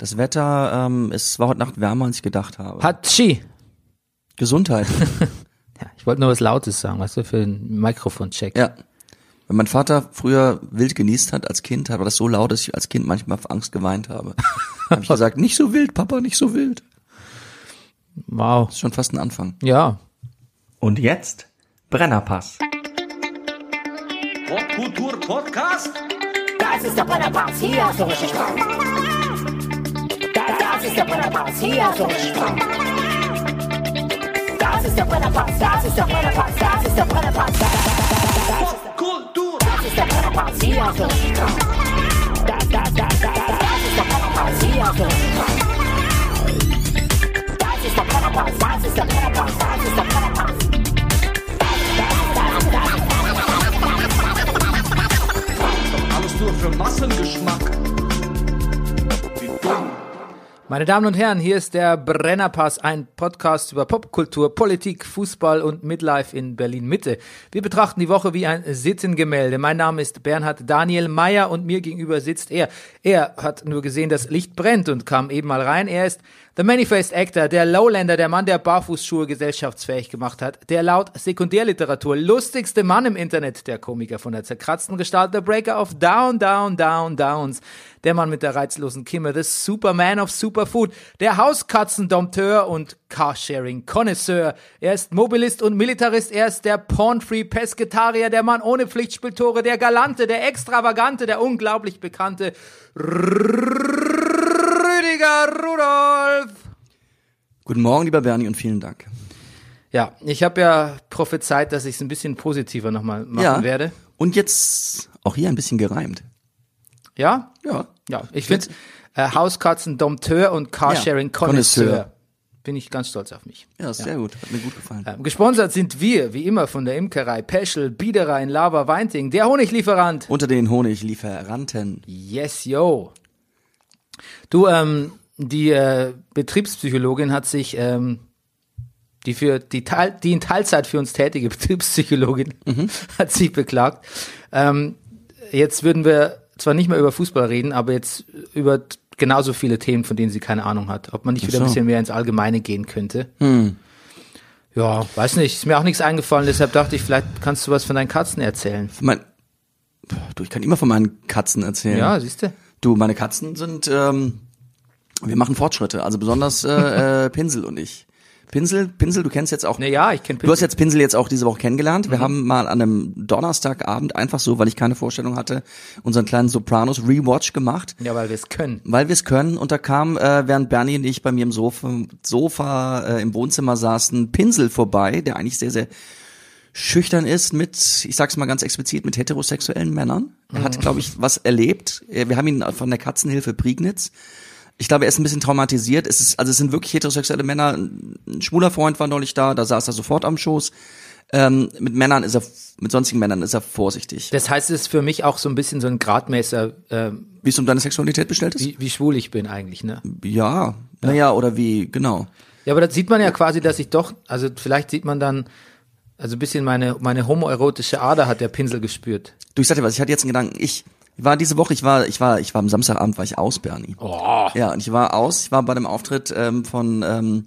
Das Wetter, ähm, es war heute Nacht wärmer, als ich gedacht habe. Hatschi! Gesundheit. Ja, ich wollte nur was Lautes sagen, weißt du, für den Mikrofoncheck. ja. Wenn mein Vater früher wild genießt hat als Kind, war das so laut, dass ich als Kind manchmal vor Angst geweint habe. habe ich gesagt, nicht so wild, Papa, nicht so wild. Wow. Das ist schon fast ein Anfang. Ja. Und jetzt Brennerpass. Popkultur Podcast? Das ist der Brennerpass, hier hast du richtig Spaß. Das, ist der Brennerpass, hier richtig Spaß. Das ist der Brennerpass, das ist der Brennerpass, das ist der Brennerpass. Das, das, ist, Kultur! das ist der Brennerpass, hier richtig Spaß. Das, das, das, das, das ist der Brennerpass, hier richtig Spaß. Das ist der Brennerpass, das ist der Brennerpass, das ist der Brennerpass. Alles nur für Massengeschmack. Meine Damen und Herren, hier ist der Brennerpass, ein Podcast über Popkultur, Politik, Fußball und Midlife in Berlin Mitte. Wir betrachten die Woche wie ein Sittengemälde. Mein Name ist Bernhard Daniel Meyer und mir gegenüber sitzt er. Er hat nur gesehen, das Licht brennt und kam eben mal rein. Er ist The Many-Faced Actor, der Lowlander, der Mann, der Barfußschuhe gesellschaftsfähig gemacht hat, der laut Sekundärliteratur lustigste Mann im Internet, der Komiker von der zerkratzten Gestalt, der Breaker of Down, Down, Down, Downs, der Mann mit der reizlosen Kimme, the Superman of Superfood, der Hauskatzendompteur und Carsharing-Connoisseur. Er ist Mobilist und Militarist, er ist der Porn-Free-Pesketarier, der Mann ohne Pflichtspieltore, der Galante, der Extravagante, der unglaublich bekannte Rüdiger Rudolf. Guten Morgen, lieber Bernie, und vielen Dank. Ja, ich habe ja prophezeit, dass ich es ein bisschen positiver nochmal machen ja. werde. Und jetzt auch hier ein bisschen gereimt. Ja? Ja. Ja, ich finde äh, Hauskatzen Dompteur und Carsharing Ja, Connoisseur. Bin ich ganz stolz auf mich. Ja, sehr gut. Hat mir gut gefallen. Ähm, gesponsert sind wir, wie immer, von der Imkerei Peschel, Biederer in Lava Weinting, der Honiglieferant. Unter den Honiglieferanten. Yes, yo. Du, ähm, die äh, Betriebspsychologin hat sich, ähm, die für die, Teil, die in Teilzeit für uns tätige Betriebspsychologin hat sich beklagt. Ähm, jetzt würden wir zwar nicht mehr über Fußball reden, aber jetzt über genauso viele Themen, von denen sie keine Ahnung hat. Ob man nicht wieder ein so. bisschen mehr ins Allgemeine gehen könnte. Ja, weiß nicht. Ist mir auch nichts eingefallen, deshalb dachte ich, vielleicht kannst du was von deinen Katzen erzählen. Mein, du, ich kann immer von meinen Katzen erzählen. Ja, siehst du? Du, meine Katzen sind, ähm, wir machen Fortschritte, also besonders äh, äh, Pinsel und ich. Pinsel, Pinsel, du kennst jetzt auch. Na ja, ich kenn Du hast jetzt Pinsel jetzt auch diese Woche kennengelernt. Wir haben mal an einem Donnerstagabend einfach so, weil ich keine Vorstellung hatte, unseren kleinen Sopranos Rewatch gemacht, Ja, weil wir es können. weil wir es können. Und da kam, äh, während Bernie und ich bei mir im Sofa, Sofa äh, im Wohnzimmer saßen, Pinsel vorbei, der eigentlich sehr, sehr schüchtern ist mit, ich sag's mal ganz explizit, mit heterosexuellen Männern. Er hat, glaube ich, was erlebt. Äh, Wir haben ihn von der Katzenhilfe Prignitz. Ich glaube, er ist ein bisschen traumatisiert. Es ist, also es sind wirklich heterosexuelle Männer. Ein schwuler Freund war neulich da, da saß er sofort am Schoß. Ähm, mit Männern ist er, mit sonstigen Männern ist er vorsichtig. Das heißt, es ist für mich auch so ein bisschen so ein Gradmesser, äh, Wie es um deine Sexualität bestellt ist? wie, wie schwul ich bin eigentlich, ne? Ja, naja, oder wie, genau. Ja, aber da sieht man ja quasi, dass ich doch, also vielleicht sieht man dann, also ein bisschen meine, meine homoerotische Ader hat der Pinsel gespürt. Du, ich sag dir was, ich hatte jetzt einen Gedanken. Ich war diese Woche, ich war, ich war, ich war am Samstagabend, war ich aus, Bernie. Oh. Ja, und ich war aus, ich war bei dem Auftritt ähm, von, ähm,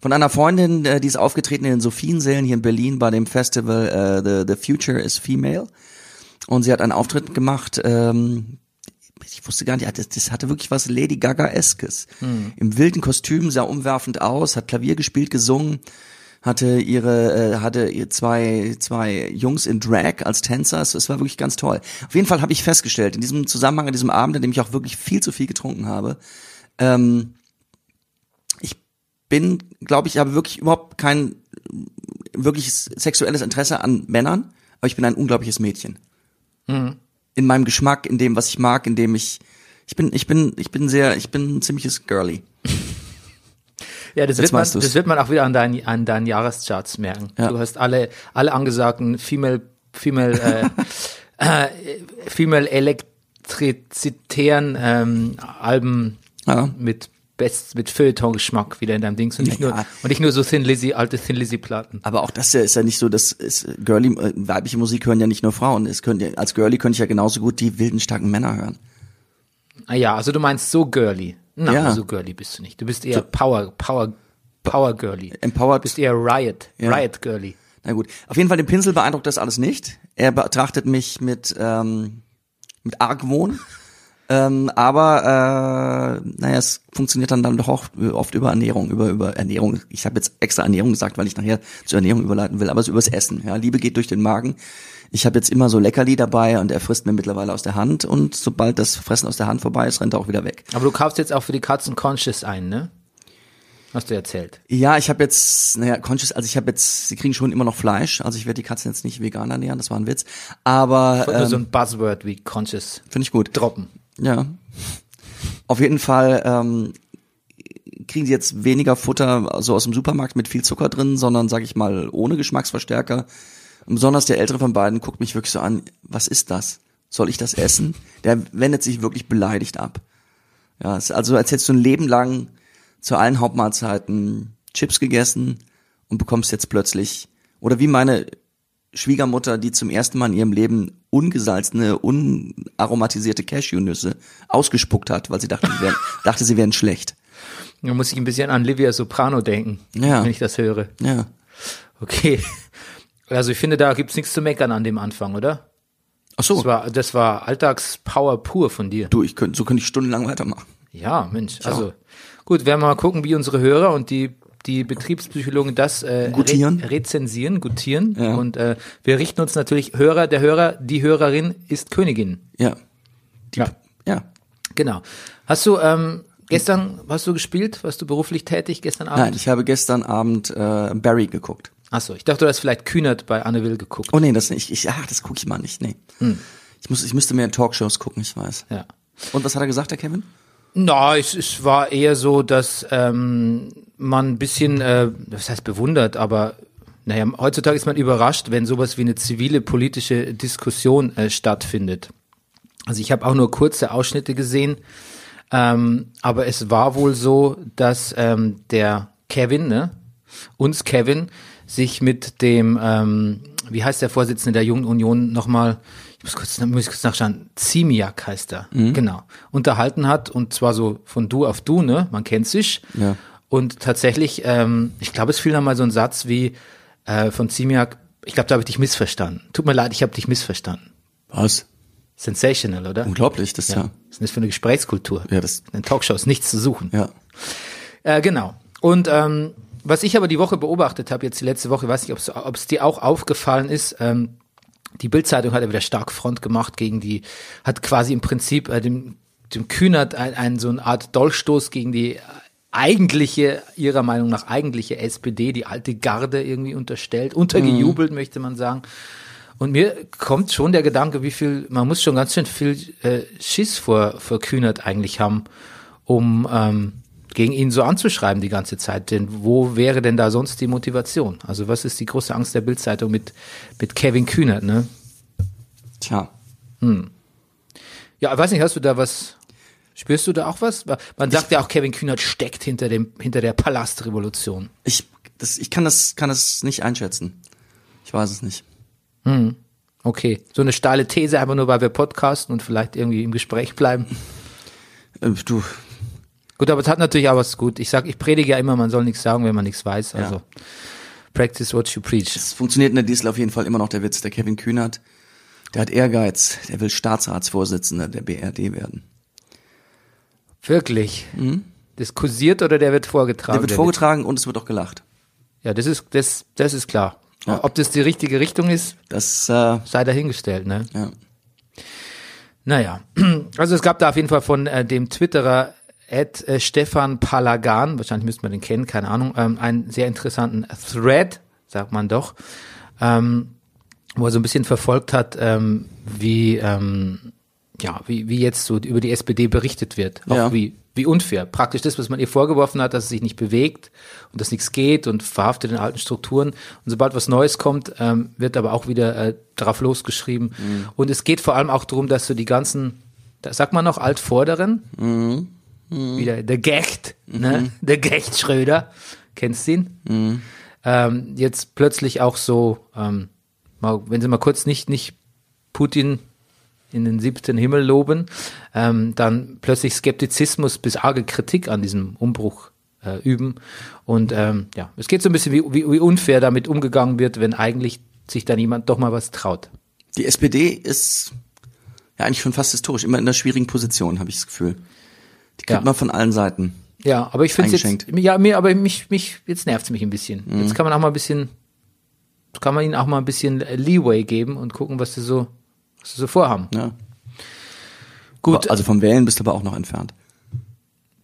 von einer Freundin, äh, die ist aufgetreten in den Sophiensälen hier in Berlin bei dem Festival äh, The, The Future is Female. Und sie hat einen Auftritt gemacht, ähm, ich wusste gar nicht, das, das hatte wirklich was Lady Gaga-eskes. Im wilden Kostüm, sah umwerfend aus, hat Klavier gespielt, gesungen, hatte ihre, äh, hatte ihr zwei, zwei Jungs in Drag als Tänzer. Es, war wirklich ganz toll. Auf jeden Fall habe ich festgestellt, in diesem Zusammenhang, in diesem Abend, in dem ich auch wirklich viel zu viel getrunken habe, ähm, ich bin, glaube ich, habe wirklich überhaupt kein wirkliches sexuelles Interesse an Männern, aber ich bin ein unglaubliches Mädchen. In meinem Geschmack, in dem, was ich mag, in dem ich, ich bin, ich bin, ich bin sehr, ich bin ein ziemliches Girly. Ja, das Jetzt wird, man, du's. das wird man auch wieder an deinen, an deinen Jahrescharts merken. Ja. Du hast alle, alle angesagten Female, Female, äh, äh, Female elektrizitären ähm, Alben Ja. mit Best, mit Feuilleton-Geschmack wieder in deinem Dings und nicht Ja. nur, und nicht nur so Thin Lizzy, alte Thin Lizzy Platten. Aber auch das ist ja nicht so, das ist Girly, äh, weibliche Musik hören ja nicht nur Frauen. Es können ja, als Girly könnte ich ja genauso gut die wilden, starken Männer hören. Ah ja, also du meinst so girly. Na, Ja. so girly bist du nicht. Du bist eher Power, Power, Power girly. Empowered. Du bist eher Riot, Ja. Riot girly. Na gut. Auf jeden Fall, den Pinsel beeindruckt das alles nicht. Er betrachtet mich mit, ähm, mit Argwohn. Ähm, aber äh, naja, es funktioniert dann, dann doch auch oft über Ernährung, über über Ernährung. Ich habe jetzt extra Ernährung gesagt, weil ich nachher zur Ernährung überleiten will, aber es ist übers Essen. Ja, Liebe geht durch den Magen. Ich habe jetzt immer so Leckerli dabei und er frisst mir mittlerweile aus der Hand und sobald das Fressen aus der Hand vorbei ist, rennt er auch wieder weg. Aber du kaufst jetzt auch für die Katzen Conscious ein, ne? Hast du erzählt. Ja, ich habe jetzt, naja, conscious, also ich habe jetzt, sie kriegen schon immer noch Fleisch, also ich werde die Katzen jetzt nicht vegan ernähren, das war ein Witz, aber Nur ähm, so ein Buzzword wie Conscious finde ich gut. droppen. Ja. Auf jeden Fall ähm, kriegen sie jetzt weniger Futter so aus dem Supermarkt mit viel Zucker drin, sondern sage ich mal ohne Geschmacksverstärker. Und besonders der ältere von beiden guckt mich wirklich so an, was ist das? Soll ich das essen? Der wendet sich wirklich beleidigt ab. Ja, ist also als hättest du ein Leben lang zu allen Hauptmahlzeiten Chips gegessen und bekommst jetzt plötzlich oder wie meine Schwiegermutter, die zum ersten Mal in ihrem Leben ungesalzene, unaromatisierte Cashewnüsse ausgespuckt hat, weil sie dachte, sie wären, dachte, sie wären schlecht. Da muss ich ein bisschen an Livia Soprano denken, Ja. wenn ich das höre. Ja. Okay. Also ich finde, da gibt's nichts zu meckern an dem Anfang, oder? Ach so, Das war, das war Alltagspower pur von dir. du, ich könnte, so könnte ich stundenlang weitermachen. Ja, Mensch. Also gut, werden wir mal gucken, wie unsere Hörer und die die Betriebspsychologen das äh, Gutieren. Re rezensieren, gutieren. Ja. Und äh, wir richten uns natürlich Hörer, der Hörer, die Hörerin ist Königin. Ja. Die, Ja. ja. Genau. Hast du ähm, gestern hast du gespielt? Warst du beruflich tätig gestern Abend? Nein, ich habe gestern Abend äh, Barry geguckt. Achso, ich dachte, du hast vielleicht Kühnert bei Anne Will geguckt. Oh nee, das nicht. Ich, ach, das gucke ich mal nicht. Nee. Ich muss, ich müsste mehr Talkshows gucken, ich weiß. Ja. Und was hat er gesagt, der Kevin? Na, es, es war eher so, dass ähm, man ein bisschen, äh, das heißt bewundert, aber naja, heutzutage ist man überrascht, wenn sowas wie eine zivile politische Diskussion äh, stattfindet. Also ich habe auch nur kurze Ausschnitte gesehen, ähm, aber es war wohl so, dass ähm, der Kevin, ne, uns Kevin, sich mit dem, ähm, wie heißt der Vorsitzende der Jungen Union nochmal, ich muss kurz, muss ich kurz nachschauen, Ziemiak heißt er, genau, unterhalten hat und zwar so von du auf du, ne, man kennt sich. Ja. Und tatsächlich, ähm, ich glaube, es fiel noch mal so ein Satz wie äh, von Ziemiak, ich glaube, da habe ich dich missverstanden. Tut mir leid, ich habe dich missverstanden. Was? Sensational, oder? Unglaublich, das ja. Was ist denn das für eine Gesprächskultur? Ja, das- In Talkshows nichts zu suchen. Ja. Äh, genau. Und ähm, was ich aber die Woche beobachtet habe, jetzt die letzte Woche, weiß nicht, ob es dir auch aufgefallen ist, ähm, die Bildzeitung hat ja wieder stark Front gemacht gegen die, hat quasi im Prinzip äh, dem, dem Kühnert ein, ein, so eine Art Dolchstoß gegen die eigentliche, ihrer Meinung nach eigentliche SPD, die alte Garde irgendwie unterstellt, untergejubelt, möchte man sagen. Und mir kommt schon der Gedanke, wie viel, man muss schon ganz schön viel äh, Schiss vor, vor Kühnert eigentlich haben, um ähm, gegen ihn so anzuschreiben die ganze Zeit. Denn wo wäre denn da sonst die Motivation? Also was ist die große Angst der Bildzeitung mit, mit Kevin Kühnert, ne? Tja. Ja, ich weiß nicht, hast du da was, spürst du da auch was? Man sagt ja auch, Kevin Kühnert steckt hinter dem, hinter der Palastrevolution. Ich, das, ich kann das, kann das nicht einschätzen. Ich weiß es nicht. Okay, so eine steile These, einfach nur, weil wir podcasten und vielleicht irgendwie im Gespräch bleiben. Äh, du, Gut, aber es hat natürlich auch was gut. Ich sag, ich predige ja immer, man soll nichts sagen, wenn man nichts weiß. Also practice what you preach. es funktioniert in der Diesel auf jeden Fall immer noch der Witz. Der Kevin Kühnert, der hat Ehrgeiz. Der will Staatsratsvorsitzender der BRD werden. Wirklich. Das kursiert oder der wird vorgetragen? Mhm. Der wird vorgetragen und es wird auch gelacht. Ja, das ist, das, das ist klar. Ob das die richtige Richtung ist, Das, äh, sei dahingestellt, ne? ja. Naja, also es gab da auf jeden Fall von äh, dem Twitterer Ed äh, Stefan Palagan, wahrscheinlich müsste man den kennen, keine Ahnung, ähm, einen sehr interessanten Thread, sagt man doch, ähm, wo er so ein bisschen verfolgt hat, ähm, wie, ähm, ja, wie, wie jetzt so über die SPD berichtet wird. Auch Ja. wie, wie unfair. Praktisch das, was man ihr vorgeworfen hat, dass es sich nicht bewegt und dass nichts geht und verhaftet in alten Strukturen. Und sobald was Neues kommt, ähm, wird aber auch wieder äh, drauf losgeschrieben. Und es geht vor allem auch darum, dass so die ganzen, da sagt man noch Altvorderen, wieder der Gecht, ne? der Gecht Schröder, kennst du ihn? Ähm, jetzt plötzlich auch so, ähm, mal, wenn sie mal kurz nicht, nicht Putin in den siebten Himmel loben, ähm, dann plötzlich Skeptizismus bis arge Kritik an diesem Umbruch äh, üben. Und ähm, ja, es geht so ein bisschen, wie, wie, wie unfair damit umgegangen wird, wenn eigentlich sich dann jemand doch mal was traut. Die SPD ist ja eigentlich schon fast historisch, immer in einer schwierigen Position, habe ich das Gefühl. Die kriegt Ja. man von allen Seiten. Ja, aber ich finde jetzt, Eingeschenkt. ja, mir, aber mich, mich, jetzt nervt's mich ein bisschen. Mhm. Jetzt kann man auch mal ein bisschen, kann man ihnen auch mal ein bisschen Leeway geben und gucken, was sie so, was sie so vorhaben. Ja. Gut, Also vom Wählen bist du aber auch noch entfernt.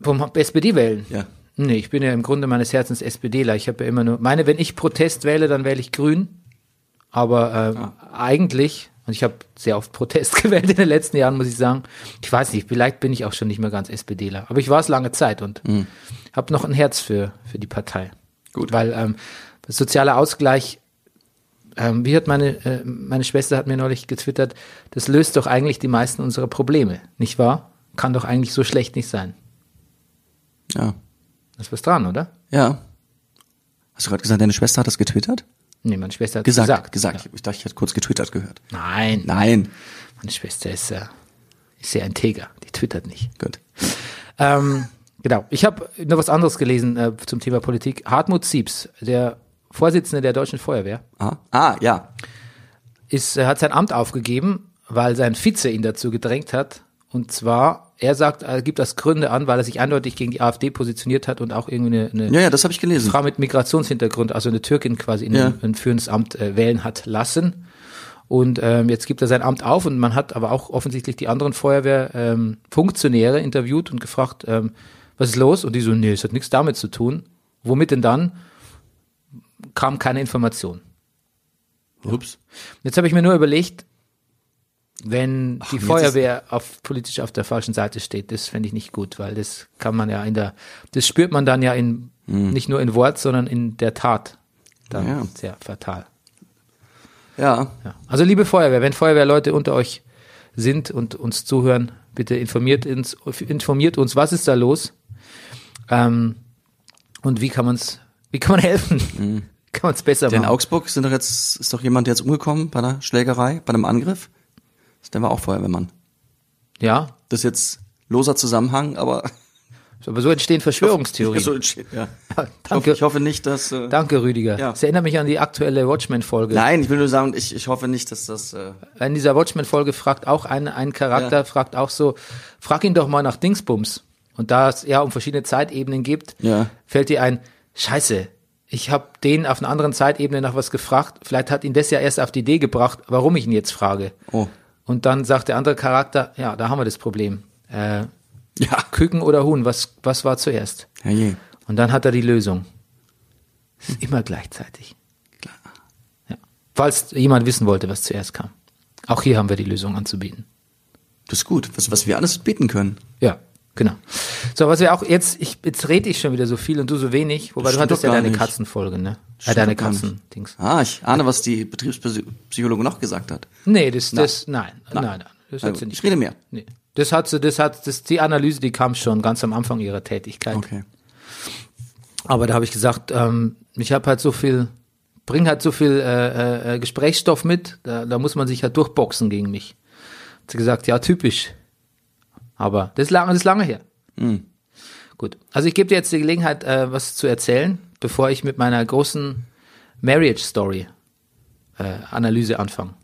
vom SPD wählen. Ja. Nee, ich bin ja im Grunde meines Herzens SPDler. Ich habe ja immer nur, meine, wenn ich Protest wähle, dann wähle ich Grün. Aber äh, eigentlich, und ich habe sehr oft Protest gewählt in den letzten Jahren, muss ich sagen. Ich weiß nicht, vielleicht bin ich auch schon nicht mehr ganz SPDler. Aber ich war es lange Zeit und habe noch ein Herz für, für die Partei. Gut. Weil ähm, das soziale Ausgleich, ähm, wie hat meine, äh, meine Schwester hat mir neulich getwittert, das löst doch eigentlich die meisten unserer Probleme, nicht wahr? Kann doch eigentlich so schlecht nicht sein. Ja. Da ist was dran, oder? Ja. Hast du gerade gesagt, deine Schwester hat das getwittert? Nee, meine Schwester hat Gesagt, gesagt. gesagt. Ich dachte, ich hätte kurz getwittert gehört. Nein, Nein. meine Schwester ist, äh, ist sehr integer. Die twittert nicht. Gut. Ähm, genau. Ich habe noch was anderes gelesen äh, zum Thema Politik. Hartmut Siebs, der Vorsitzende der Deutschen Feuerwehr, Ah, ah ja. ist, äh, hat sein Amt aufgegeben, weil sein Vize ihn dazu gedrängt hat. Und zwar, er sagt, er gibt das Gründe an, weil er sich eindeutig gegen die AfD positioniert hat und auch irgendwie eine, eine Ja, ja, das habe ich gelesen. Frau mit Migrationshintergrund, also eine Türkin quasi in Ja. ein, führendes Amt äh, wählen hat lassen. Und ähm, jetzt gibt er sein Amt auf und man hat aber auch offensichtlich die anderen Feuerwehrfunktionäre ähm, interviewt und gefragt, ähm, was ist los? Und die so, nee, es hat nichts damit zu tun. Womit denn dann? Kam keine Information. Ups. Jetzt habe ich mir nur überlegt, wenn die Feuerwehr auf, politisch auf der falschen Seite steht, das fände ich nicht gut, weil das kann man ja in der, das spürt man dann ja in, nicht nur in Wort, sondern in der Tat. Dann Ja. sehr fatal. Ja. Ja. Also liebe Feuerwehr, wenn Feuerwehrleute unter euch sind und uns zuhören, bitte informiert uns, informiert uns, was ist da los? Ähm, und wie kann man's, wie kann man helfen? Kann man es besser Der in machen? Augsburg sind doch jetzt, ist doch jemand jetzt umgekommen bei einer Schlägerei, bei einem Angriff. Der war auch Feuerwehrmann. Ja, Das ist jetzt loser Zusammenhang, aber aber so entstehen Verschwörungstheorien. So entsteht, ja. Ich hoffe, Danke. ich hoffe nicht, dass. Äh, Danke, Rüdiger. Ja. Das erinnert mich an die aktuelle Watchmen-Folge. Nein, ich will nur sagen, ich, ich hoffe nicht, dass das. Äh, In dieser Watchmen-Folge fragt auch ein, ein Charakter, Ja. fragt auch so, frag ihn doch mal nach Dingsbums. Und da es ja um verschiedene Zeitebenen gibt, Ja. fällt dir ein, scheiße, ich habe den auf einer anderen Zeitebene nach was gefragt. Vielleicht hat ihn das ja erst auf die Idee gebracht, warum ich ihn jetzt frage. oh. Und dann sagt der andere Charakter, ja, da haben wir das Problem. Äh, Ja. Küken oder Huhn, was, was war zuerst? Herrje. Und dann hat er die Lösung. Es ist immer gleichzeitig. Ja. Falls jemand wissen wollte, was zuerst kam. Auch hier haben wir die Lösung anzubieten. Das ist gut, was, was wir alles beten können. Ja, genau. So, was wir auch jetzt, ich, jetzt rede ich schon wieder so viel und du so wenig, wobei Das du hattest ja deine nicht. Katzenfolge, ne? Äh, deine. Katzen-Dings. Ah, ich ahne, was die Betriebspsychologe noch gesagt hat. Nee, das, das, nein, nein, nein. Das Na hat sie nicht. ich rede mehr. Nee. Das hat sie, das hat, das, die Analyse, die kam schon ganz am Anfang ihrer Tätigkeit. Okay. Aber da habe ich gesagt, ähm, ich habe halt so viel, bring halt so viel äh, äh, Gesprächsstoff mit, da, da muss man sich halt durchboxen gegen mich. Hat sie gesagt, ja, typisch. Aber das ist lange, das ist lange her. Gut. Also ich gebe dir jetzt die Gelegenheit, äh, was zu erzählen, bevor ich mit meiner großen Marriage Story äh, Analyse anfange.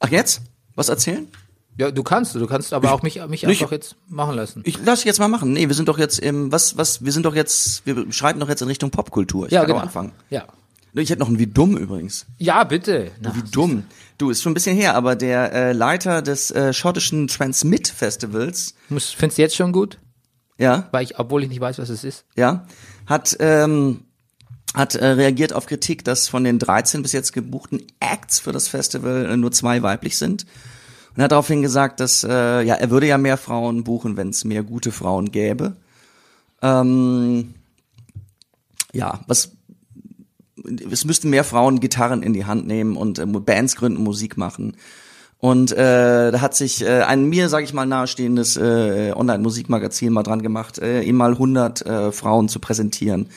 Ach, jetzt? Was erzählen? Ja, du kannst, du kannst aber auch mich, mich einfach jetzt machen lassen. Ich lass dich jetzt mal machen. Nee, wir sind doch jetzt im, was, was, wir sind doch jetzt, wir schreiten doch jetzt in Richtung Popkultur. Ich ja, kann genau. anfangen. Ja. Ich hätte noch ein Wie dumm übrigens. Ja, bitte. Na, Wie dumm. Du, ist schon ein bisschen her, aber der äh, Leiter des äh, schottischen Transmit Festivals, muss, findest du jetzt schon gut? ja, Weil ich, obwohl ich nicht weiß, was es ist. ja, hat ähm, hat äh, reagiert auf Kritik, dass von den 13 bis jetzt gebuchten Acts für das Festival äh, nur zwei weiblich sind. Und hat daraufhin gesagt, dass äh, ja er würde ja mehr Frauen buchen, wenn es mehr gute Frauen gäbe. Ähm, ja, was es müssten mehr Frauen Gitarren in die Hand nehmen und äh, Bands gründen, Musik machen. Und äh, da hat sich äh, ein mir, sage ich mal, nahestehendes äh, Online-Musikmagazin mal dran gemacht, äh, ihm mal 100 äh, Frauen zu präsentieren,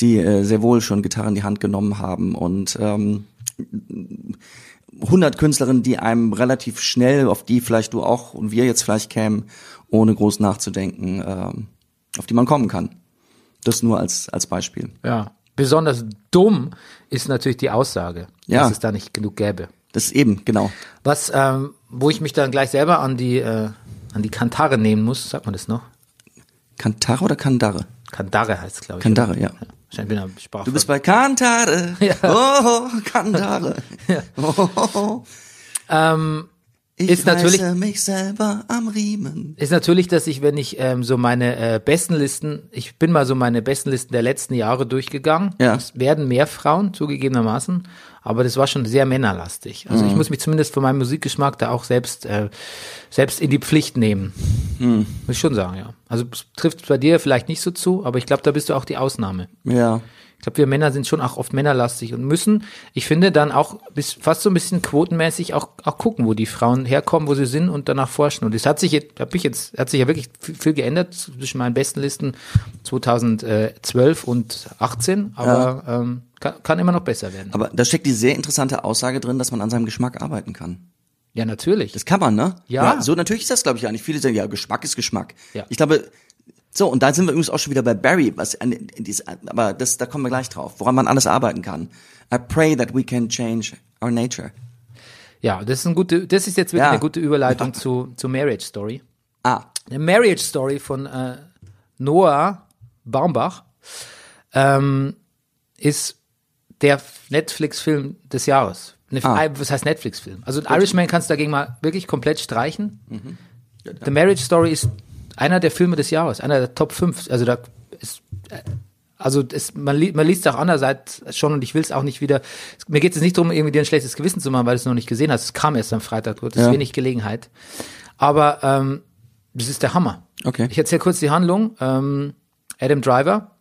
die äh, sehr wohl schon Gitarren in die Hand genommen haben. Und ähm, 100 Künstlerinnen, die einem relativ schnell, auf die vielleicht du auch und wir jetzt vielleicht kämen, ohne groß nachzudenken, ähm, auf die man kommen kann. Das nur als, als Beispiel. Ja. Besonders dumm ist natürlich die Aussage, Ja. dass es da nicht genug gäbe. Das ist eben, genau. Was, ähm, wo ich mich dann gleich selber an die, äh, an die Kantare nehmen muss, sagt man das noch? Kantare oder Kandare? Kandare heißt es, glaube ich. Kandare, ja. Wahrscheinlich bin ich am Sprach. Du bist bei Kantare. Ja. Oh, Kandare. Oh, ähm, ich Ist natürlich- mich selber am Riemen. ist natürlich, dass ich, wenn ich ähm, so meine äh, Bestenlisten, ich bin mal so meine Bestenlisten der letzten Jahre durchgegangen. Ja. Es werden mehr Frauen, zugegebenermaßen, aber das war schon sehr männerlastig. Also Mhm. ich muss mich zumindest von meinem Musikgeschmack da auch selbst, äh, selbst in die Pflicht nehmen. Mhm. Muss ich schon sagen, ja. Also es trifft bei dir vielleicht nicht so zu, aber ich glaube, da bist du auch die Ausnahme. Ja. Ich glaube, wir Männer sind schon auch oft männerlastig und müssen, ich finde, dann auch bis, fast so ein bisschen quotenmäßig auch, auch gucken, wo die Frauen herkommen, wo sie sind und danach forschen. Und es hat sich jetzt, hab ich jetzt, hat sich ja wirklich viel, geändert zwischen meinen besten Listen 2012 und 18, aber ähm, kann, kann immer noch besser werden. Aber da steckt die sehr interessante Aussage drin, dass man an seinem Geschmack arbeiten kann. ja, natürlich. Das kann man, ne? Ja. so natürlich ist das, glaube ich, eigentlich. Viele sagen, ja, Geschmack ist Geschmack. Ja. Ich glaube, so, und da sind wir übrigens auch schon wieder bei Barry, was, an- in dies- aber das, da kommen wir gleich drauf, woran man alles arbeiten kann. I pray that we can change our nature. Ja, das ist ein gute, das ist jetzt wirklich Ja. eine gute Überleitung zu, zu Marriage Story. Ah, Eine Marriage Story von äh, Noah Baumbach ähm, ist der Netflix-Film des Jahres. Eine, Ah. Was heißt Netflix-Film? Also Irishman kannst du dagegen mal wirklich komplett streichen. The Marriage Story ist einer der Filme des Jahres, einer der Top 5. Also da ist äh, also es, man, li man liest auch andererseits schon und ich will es auch nicht wieder. Mir geht es nicht darum, irgendwie dir ein schlechtes Gewissen zu machen, weil du es noch nicht gesehen hast. Es kam erst am Freitag, das ist Ja. wenig Gelegenheit. Aber ähm, das ist der Hammer. Okay. Ich erzähle kurz die Handlung. Ähm, Adam Driver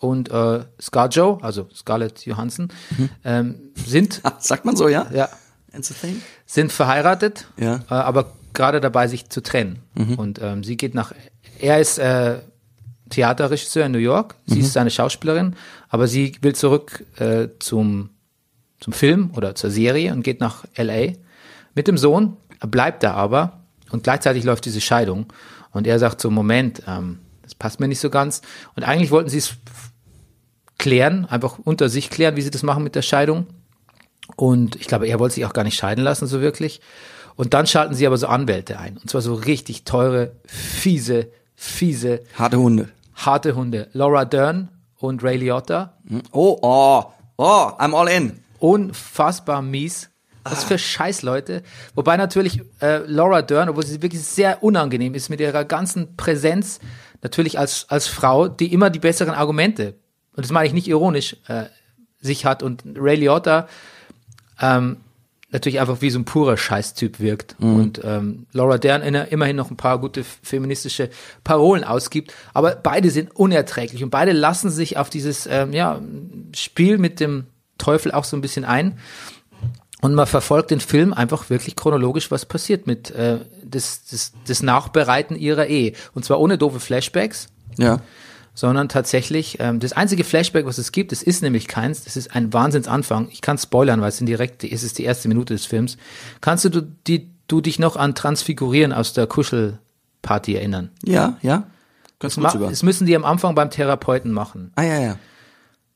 und äh, Scarjo, also Scarlett Johansson, ähm, sind sagt man so, ja? ja It's a thing. sind verheiratet, Ja. äh, aber gerade dabei, sich zu trennen. Und ähm, sie geht nach, er ist äh, Theaterregisseur in New York, sie ist seine Schauspielerin, aber sie will zurück äh, zum, zum Film oder zur Serie und geht nach LA mit dem Sohn, bleibt da aber und gleichzeitig läuft diese Scheidung. Und er sagt so, Moment, ähm, das passt mir nicht so ganz. Und eigentlich wollten sie es klären, einfach unter sich klären, wie sie das machen mit der Scheidung. Und ich glaube, er wollte sich auch gar nicht scheiden lassen, so wirklich. Und dann schalten sie aber so Anwälte ein. Und zwar so richtig teure, fiese, fiese, Harte Hunde. harte Hunde. Laura Dern und Ray Liotta. Oh, oh, oh, I'm all in. Unfassbar mies. Was für Scheißleute. Wobei natürlich äh, Laura Dern, obwohl sie wirklich sehr unangenehm ist mit ihrer ganzen Präsenz, natürlich als, als Frau, die immer die besseren Argumente, und das meine ich nicht ironisch, äh, sich hat. Und Ray Liotta ähm, natürlich einfach wie so ein purer Scheißtyp wirkt. Und ähm, Laura Dern immerhin noch ein paar gute feministische Parolen ausgibt. Aber beide sind unerträglich und beide lassen sich auf dieses ähm, ja, Spiel mit dem Teufel auch so ein bisschen ein. Und man verfolgt den Film einfach wirklich chronologisch, was passiert mit äh, das, das, das Nachbereiten ihrer Ehe. Und zwar ohne doofe Flashbacks, Ja. Sondern tatsächlich ähm, das einzige Flashback, was es gibt, es ist nämlich keins, das ist ein Wahnsinnsanfang. Ich kann spoilern, weil es sind direkt, es ist die erste Minute des Films. Kannst du, die, du dich noch an Transfigurieren aus der Kuschelparty erinnern? Ja, ja. Ganz sogar. das müssen die am Anfang beim Therapeuten machen. Ah, ja, ja.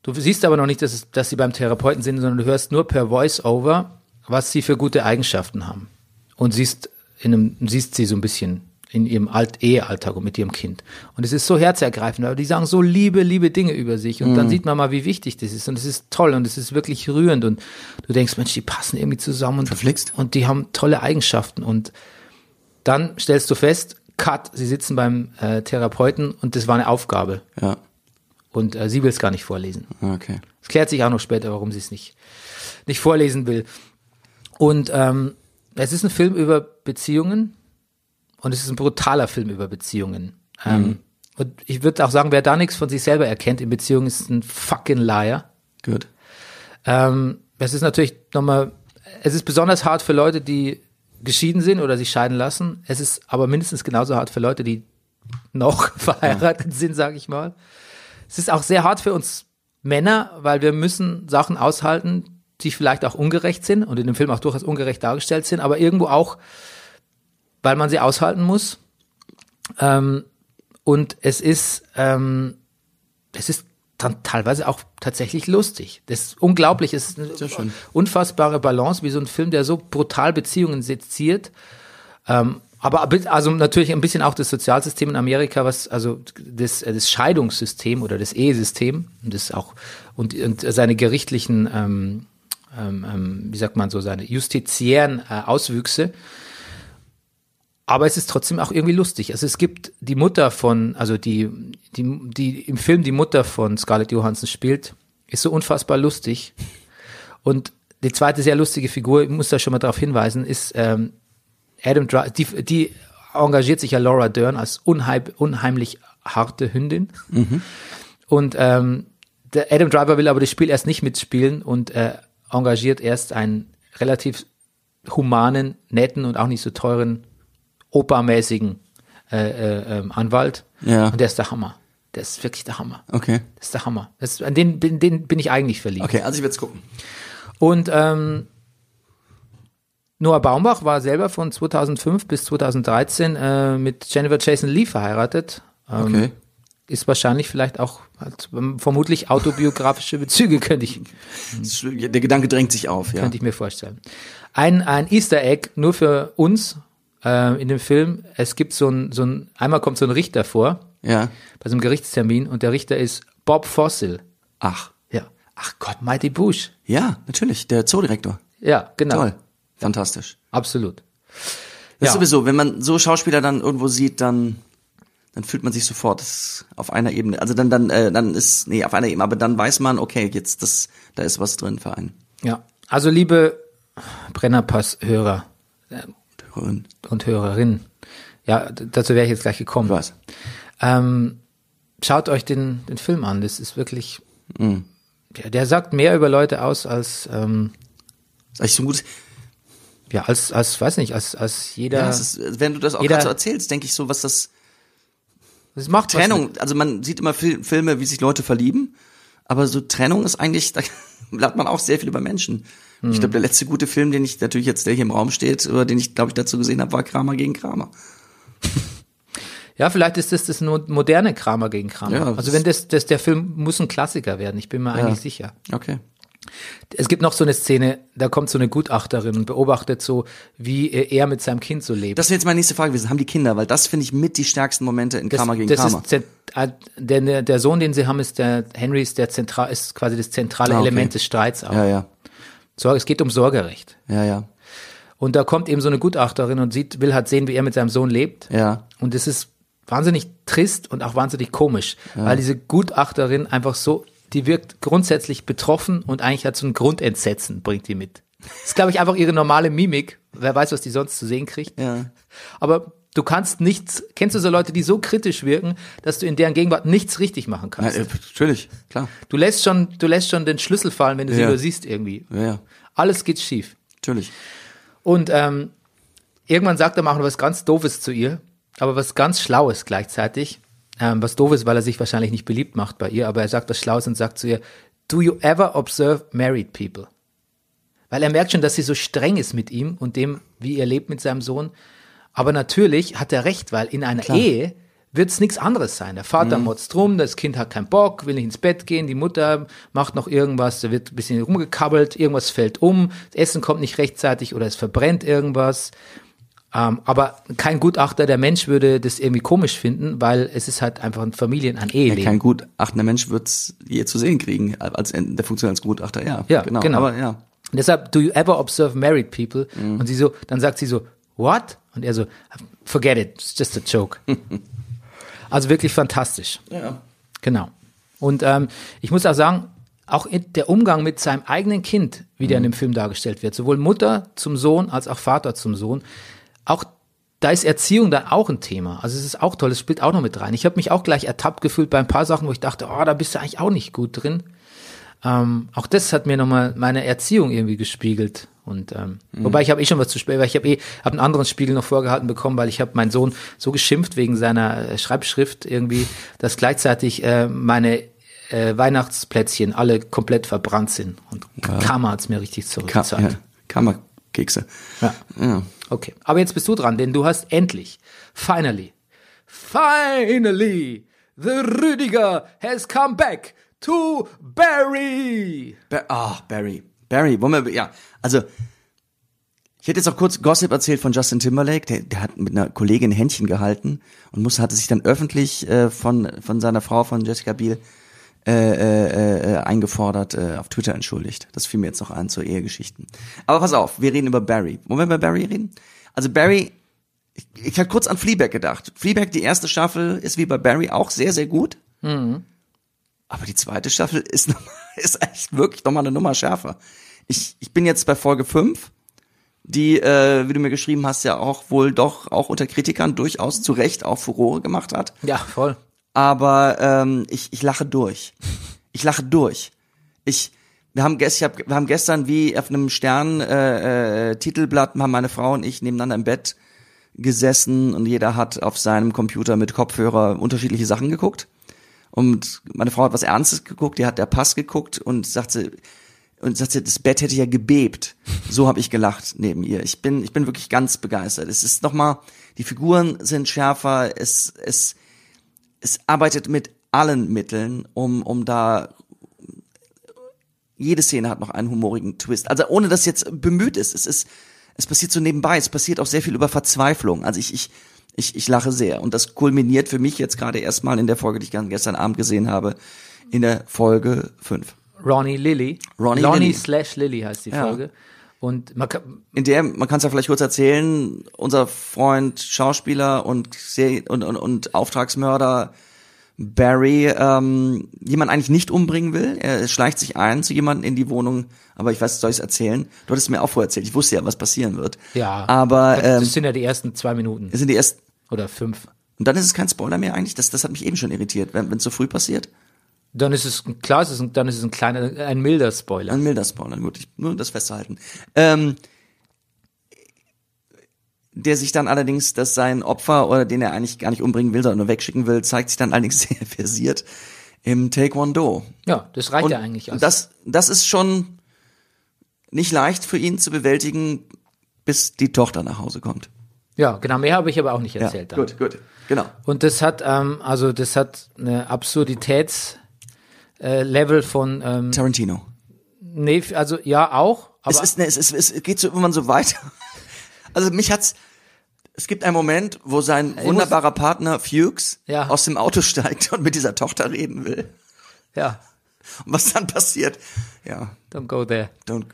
Du siehst aber noch nicht, dass, es, dass sie beim Therapeuten sind, sondern du hörst nur per Voice-Over, was sie für gute Eigenschaften haben. Und siehst, in einem, siehst sie so ein bisschen in ihrem Alt Ehealltag und mit ihrem Kind. Und es ist so herzergreifend, aber die sagen so liebe, liebe Dinge über sich. Und dann sieht man mal, wie wichtig das ist. Und es ist toll und es ist wirklich rührend. Und du denkst, Mensch, die passen irgendwie zusammen und, Verflixt. und die haben tolle Eigenschaften. Und dann stellst du fest, Cut, sie sitzen beim äh, Therapeuten und das war eine Aufgabe. Ja. Und äh, sie will es gar nicht vorlesen. Okay. Es klärt sich auch noch später, warum sie es nicht, nicht vorlesen will. Und ähm, es ist ein Film über Beziehungen und es ist ein brutaler Film über Beziehungen. Ähm, und ich würde auch sagen, wer da nichts von sich selber erkennt in Beziehungen, ist ein fucking Liar. Gut. Ähm, es ist natürlich nochmal, es ist besonders hart für Leute, die geschieden sind oder sich scheiden lassen. Es ist aber mindestens genauso hart für Leute, die noch verheiratet sind, sage ich mal. Es ist auch sehr hart für uns Männer, weil wir müssen Sachen aushalten, die vielleicht auch ungerecht sind und in dem Film auch durchaus ungerecht dargestellt sind, aber irgendwo auch, weil man sie aushalten muss. Ähm, und es ist, ähm, es ist dann teilweise auch tatsächlich lustig. Das ist unglaublich. Es ist eine unfassbare Balance, wie so ein Film, der so brutal Beziehungen seziert. Ähm, aber also natürlich ein bisschen auch das Sozialsystem in Amerika, was also das, äh, das Scheidungssystem oder das Ehesystem und das auch und, und seine gerichtlichen, ähm, ähm, ähm, wie sagt man so, seine justiziären äh, Auswüchse. Aber es ist trotzdem auch irgendwie lustig. Also es gibt die Mutter von, also die, die, die im Film die Mutter von Scarlett Johansson spielt, ist so unfassbar lustig. Und die zweite sehr lustige Figur, ich muss da schon mal darauf hinweisen, ist ähm, Adam Driver, die, die engagiert sich ja Laura Dern als unheim, unheimlich harte Hündin. Und ähm, der Adam Driver will aber das Spiel erst nicht mitspielen und äh, engagiert erst einen relativ humanen, netten und auch nicht so teuren Opermäßigen äh, äh, ähm, Anwalt. Ja. Und der ist der Hammer. Der ist wirklich der Hammer. Okay. Das ist der Hammer. Das, an den, bin- den bin ich eigentlich verliebt. Okay, also ich werde gucken. Und ähm, Noah Baumbach war selber von 2005 bis 2013 äh, mit Jennifer Jason Lee verheiratet. Ähm, Okay. Ist wahrscheinlich vielleicht auch, hat, ähm, vermutlich autobiografische Bezüge, könnte ich, Der Gedanke drängt sich auf, ja. könnte ich mir vorstellen. Ein, ein Easter Egg nur für uns äh, in dem Film. Es gibt so ein, so ein, einmal kommt so ein Richter vor Ja. bei so einem Gerichtstermin und der Richter ist Bob Fossil. Ach. Ja. Ach Gott, Mighty Bush. Ja, natürlich, der Zoodirektor. Ja, genau. Toll. Fantastisch. Absolut. Das Ja. ist sowieso, wenn man so Schauspieler dann irgendwo sieht, dann dann fühlt man sich sofort auf einer Ebene. Also dann dann äh, dann ist nee, auf einer Ebene, aber dann weiß man, okay, jetzt das da ist was drin für einen. Ja, also liebe Brennerpass-Hörer Hören. und Hörerinnen, ja, dazu wäre ich jetzt gleich gekommen. Weiß. Ähm, schaut euch den, den Film an, das ist wirklich, Mhm. ja, der sagt mehr über Leute aus als, ähm, eigentlich so ein gutes. ja, als, als, weiß nicht, als, als jeder. Ja, ist, wenn du das auch gerade so erzählst, denke ich so, was das das macht was Trennung, also man sieht immer Fil Filme, wie sich Leute verlieben, aber so Trennung ist eigentlich, da lernt man auch sehr viel über Menschen. Hm. Ich glaube, der letzte gute Film, den ich natürlich jetzt, der hier im Raum steht, oder den ich, glaube ich, dazu gesehen habe, war Kramer gegen Kramer. Ja, vielleicht ist das das nur moderne Kramer gegen Kramer. Ja, also wenn das, das, der Film muss ein Klassiker werden, ich bin mir eigentlich sicher. Okay. Es gibt noch so eine Szene, da kommt so eine Gutachterin und beobachtet so, wie er mit seinem Kind so lebt. Das wäre jetzt meine nächste Frage gewesen. Haben die Kinder, weil das finde ich mit die stärksten Momente in Das, Kramer gegen das Kramer. ist äh, der, der, der Sohn, den sie haben, ist der Henry ist der zentral ist quasi das zentrale Ah, okay. Element des Streits auch. Ja, ja. Sorge, es geht um Sorgerecht. Ja, ja. Und da kommt eben so eine Gutachterin und sieht, will halt sehen, wie er mit seinem Sohn lebt. Ja. Und es ist wahnsinnig trist und auch wahnsinnig komisch, weil diese Gutachterin einfach so, die wirkt grundsätzlich betroffen und eigentlich hat so ein Grundentsetzen, bringt die mit. Das ist, glaube ich, einfach ihre normale Mimik. Wer weiß, was die sonst zu sehen kriegt. Ja. Aber du kannst nichts, kennst du so Leute, die so kritisch wirken, dass du in deren Gegenwart nichts richtig machen kannst? äh, natürlich, klar. Du lässt schon, du lässt schon den Schlüssel fallen, wenn du sie Ja. nur siehst irgendwie. Ja, ja. Alles geht schief. Natürlich. Und ähm, irgendwann sagt er mal auch noch was ganz Doofes zu ihr, aber was ganz Schlaues gleichzeitig. Ähm, was Doofes, weil er sich wahrscheinlich nicht beliebt macht bei ihr, aber er sagt was Schlaues und sagt zu ihr, Do you ever observe married people? Weil er merkt schon, dass sie so streng ist mit ihm und dem, wie er lebt mit seinem Sohn. Aber natürlich hat er recht, weil in einer Ehe wird es nichts anderes sein. Der Vater motzt rum, das Kind hat keinen Bock, will nicht ins Bett gehen, die Mutter macht noch irgendwas, da wird ein bisschen rumgekabbelt, irgendwas fällt um, das Essen kommt nicht rechtzeitig oder es verbrennt irgendwas. Ähm, aber kein Gutachter, der Mensch würde das irgendwie komisch finden, weil es ist halt einfach ein Familien, ein Ja, Eheleben. kein gutachtender Mensch wird's je zu sehen kriegen, als der Funktion als Gutachter, ja. Ja, genau. genau. Aber ja. Und deshalb, do you ever observe married people? Mhm. Und sie so, dann sagt sie so, what? Und er so, forget it, it's just a joke. also wirklich fantastisch. Ja. Genau. Und ähm, ich muss auch sagen, auch der Umgang mit seinem eigenen Kind, wie der in dem Film dargestellt wird, sowohl Mutter zum Sohn als auch Vater zum Sohn, auch da ist Erziehung dann auch ein Thema. Also es ist auch toll, es spielt auch noch mit rein. Ich habe mich auch gleich ertappt gefühlt bei ein paar Sachen, wo ich dachte, oh, da bist du eigentlich auch nicht gut drin. Ähm, auch das hat mir nochmal meine Erziehung irgendwie gespiegelt. Und ähm, wobei ich habe eh schon was zu spät, weil ich habe eh hab einen anderen Spiegel noch vorgehalten bekommen, weil ich habe meinen Sohn so geschimpft wegen seiner äh, Schreibschrift irgendwie, dass gleichzeitig äh, meine äh, Weihnachtsplätzchen alle komplett verbrannt sind. Und Karma hat's mir richtig Ka zurückgezahlt. ja, Kammerkekse. Ja. Ja. Okay, aber jetzt bist du dran, denn du hast endlich, finally, finally, the Rüdiger has come back to Barry. Ba ah, Barry. Barry, wollen wir, ja, also, ich hätte jetzt auch kurz Gossip erzählt von Justin Timberlake, der, der hat mit einer Kollegin Händchen gehalten und muss, hatte sich dann öffentlich äh, von, von seiner Frau, von Jessica Biel, äh, äh, äh, eingefordert, äh, auf Twitter entschuldigt. Das fiel mir jetzt noch ein zu Ehegeschichten. Aber pass auf, wir reden über Barry. Wollen wir über Barry reden? Also Barry, ich, ich habe kurz an Fleabag gedacht. Fleabag, die erste Staffel, ist wie bei Barry auch sehr, sehr gut. Aber die zweite Staffel ist, noch, ist echt wirklich nochmal eine Nummer schärfer. Ich, ich bin jetzt bei Folge 5, die, äh, wie du mir geschrieben hast, ja auch wohl doch auch unter Kritikern durchaus zu Recht auch Furore gemacht hat. Ja, voll. Aber ähm, ich, ich lache durch. Ich lache durch. Ich, wir haben, gest, ich hab, wir haben gestern wie auf einem Stern äh, äh, Titelblatt haben meine Frau und ich nebeneinander im Bett gesessen und jeder hat auf seinem Computer mit Kopfhörer unterschiedliche Sachen geguckt. Und meine Frau hat was Ernstes geguckt, die hat der Pass geguckt und sagte, und sagte, das Bett hätte ja gebebt. So habe ich gelacht neben ihr. Ich bin, ich bin wirklich ganz begeistert. Es ist nochmal, die Figuren sind schärfer, es, es, es arbeitet mit allen Mitteln, um, um da jede Szene hat noch einen humorigen Twist. Also ohne dass jetzt bemüht ist. Es ist, es passiert so nebenbei. Es passiert auch sehr viel über Verzweiflung. Also ich, ich, ich, ich lache sehr. Und das kulminiert für mich jetzt gerade erstmal in der Folge, die ich gestern Abend gesehen habe, in der Folge 5. Ronnie Lilly. Ronnie Lonnie Lilly. slash Lilly heißt die Ja. Folge. Und man kann, in der, man kann es ja vielleicht kurz erzählen, unser Freund, Schauspieler und, und, und, und Auftragsmörder Barry ähm, jemand eigentlich nicht umbringen will. Er schleicht sich ein zu jemandem in die Wohnung, aber ich weiß, soll ich es erzählen? Du hattest es mir auch vorher erzählt. Ich wusste ja, was passieren wird. ja. Aber das ähm, sind ja die ersten zwei Minuten es sind die ersten. Oder fünf. Und dann ist es kein Spoiler mehr eigentlich. Das, das hat mich eben schon irritiert, wenn es so früh passiert. Dann ist es, klar, es ist ein, dann ist es ein kleiner, ein milder Spoiler. Ein milder Spoiler, gut, ich, nur das festzuhalten. Ähm, der sich dann allerdings, dass sein Opfer oder den er eigentlich gar nicht umbringen will, sondern nur wegschicken will, zeigt sich dann allerdings sehr versiert im Taekwondo. Ja, das reicht Und ja eigentlich. Als, das, das ist schon nicht leicht für ihn zu bewältigen, bis die Tochter nach Hause kommt. Ja, genau, mehr habe ich aber auch nicht Ja, erzählt. dann. gut, gut, genau. Und das hat, ähm, also das hat eine Absurditäts äh, von, ähm, Tarantino. nee, also ja auch, aber es ist, ne, es ist, es geht so irgendwann so weiter. Also mich hat's, es gibt einen Moment, wo sein wunderbarer Partner Fuchs Ja. aus dem Auto steigt und mit dieser Tochter reden will. ja, Und was dann passiert, ja, don't go there. don't,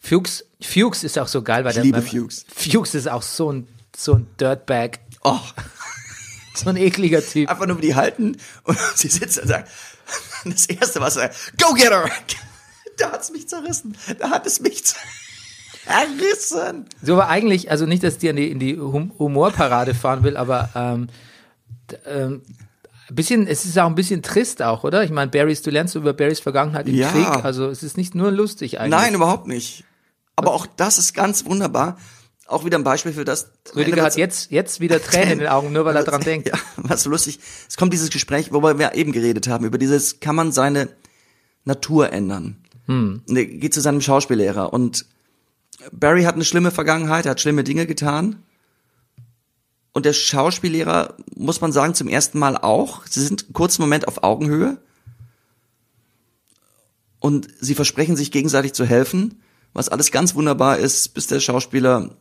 Fuchs, Fuchs ist auch so geil, weil Ich der liebe beim- Fuchs. Fuchs ist auch so ein so ein Dirtbag, oh, so ein ekliger Typ. einfach nur wie die halten und sie sitzt und sagt, das erste was er sagt, go get her! Da hat's mich zerrissen, da hat es mich zerrissen. So aber eigentlich, also nicht, dass ich dir in die, in die hum Humorparade fahren will, aber ähm, ähm, ein bisschen, es ist auch ein bisschen trist auch, oder? Ich meine, Barrys, du lernst über Barrys Vergangenheit im Ja. Krieg, also es ist nicht nur lustig eigentlich. Nein, überhaupt nicht. Aber auch das ist ganz wunderbar. Auch wieder ein Beispiel für das. Rüdiger hat jetzt, jetzt wieder Tränen in den Augen, nur weil er dran denkt. Ja, was so lustig. Es kommt dieses Gespräch, worüber wir eben geredet haben, über dieses, kann man seine Natur ändern? Hm. Und er geht zu seinem Schauspiellehrer und Barry hat eine schlimme Vergangenheit, er hat schlimme Dinge getan. Und der Schauspiellehrer, muss man sagen, zum ersten Mal auch. Sie sind einen kurzen Moment auf Augenhöhe. Und sie versprechen sich gegenseitig zu helfen, was alles ganz wunderbar ist, bis der Schauspieler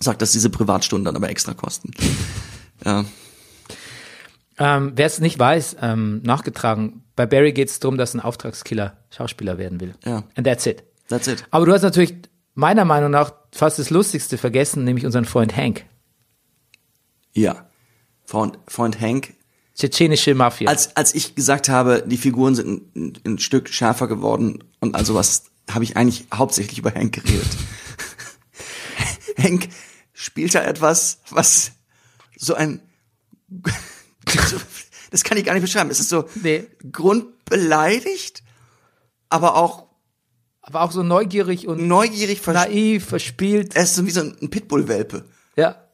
sagt, dass diese Privatstunden dann aber extra kosten. Ja. Ähm, Wer es nicht weiß, ähm, nachgetragen, bei Barry geht es darum, dass ein Auftragskiller Schauspieler werden will. Ja. And that's it. That's it. Aber du hast natürlich meiner Meinung nach fast das Lustigste vergessen, nämlich unseren Freund Hank. Ja. Freund, Freund Hank. Tschetschenische Mafia. Als, als ich gesagt habe, die Figuren sind ein, ein Stück schärfer geworden und also was, habe ich eigentlich hauptsächlich über Hank geredet. Hank spielt da etwas, was so ein, das kann ich gar nicht beschreiben. Es ist so Nee. grundbeleidigt, aber auch aber auch so neugierig und neugierig vers naiv, verspielt. Er ist so wie so ein Pitbull-Welpe. Ja.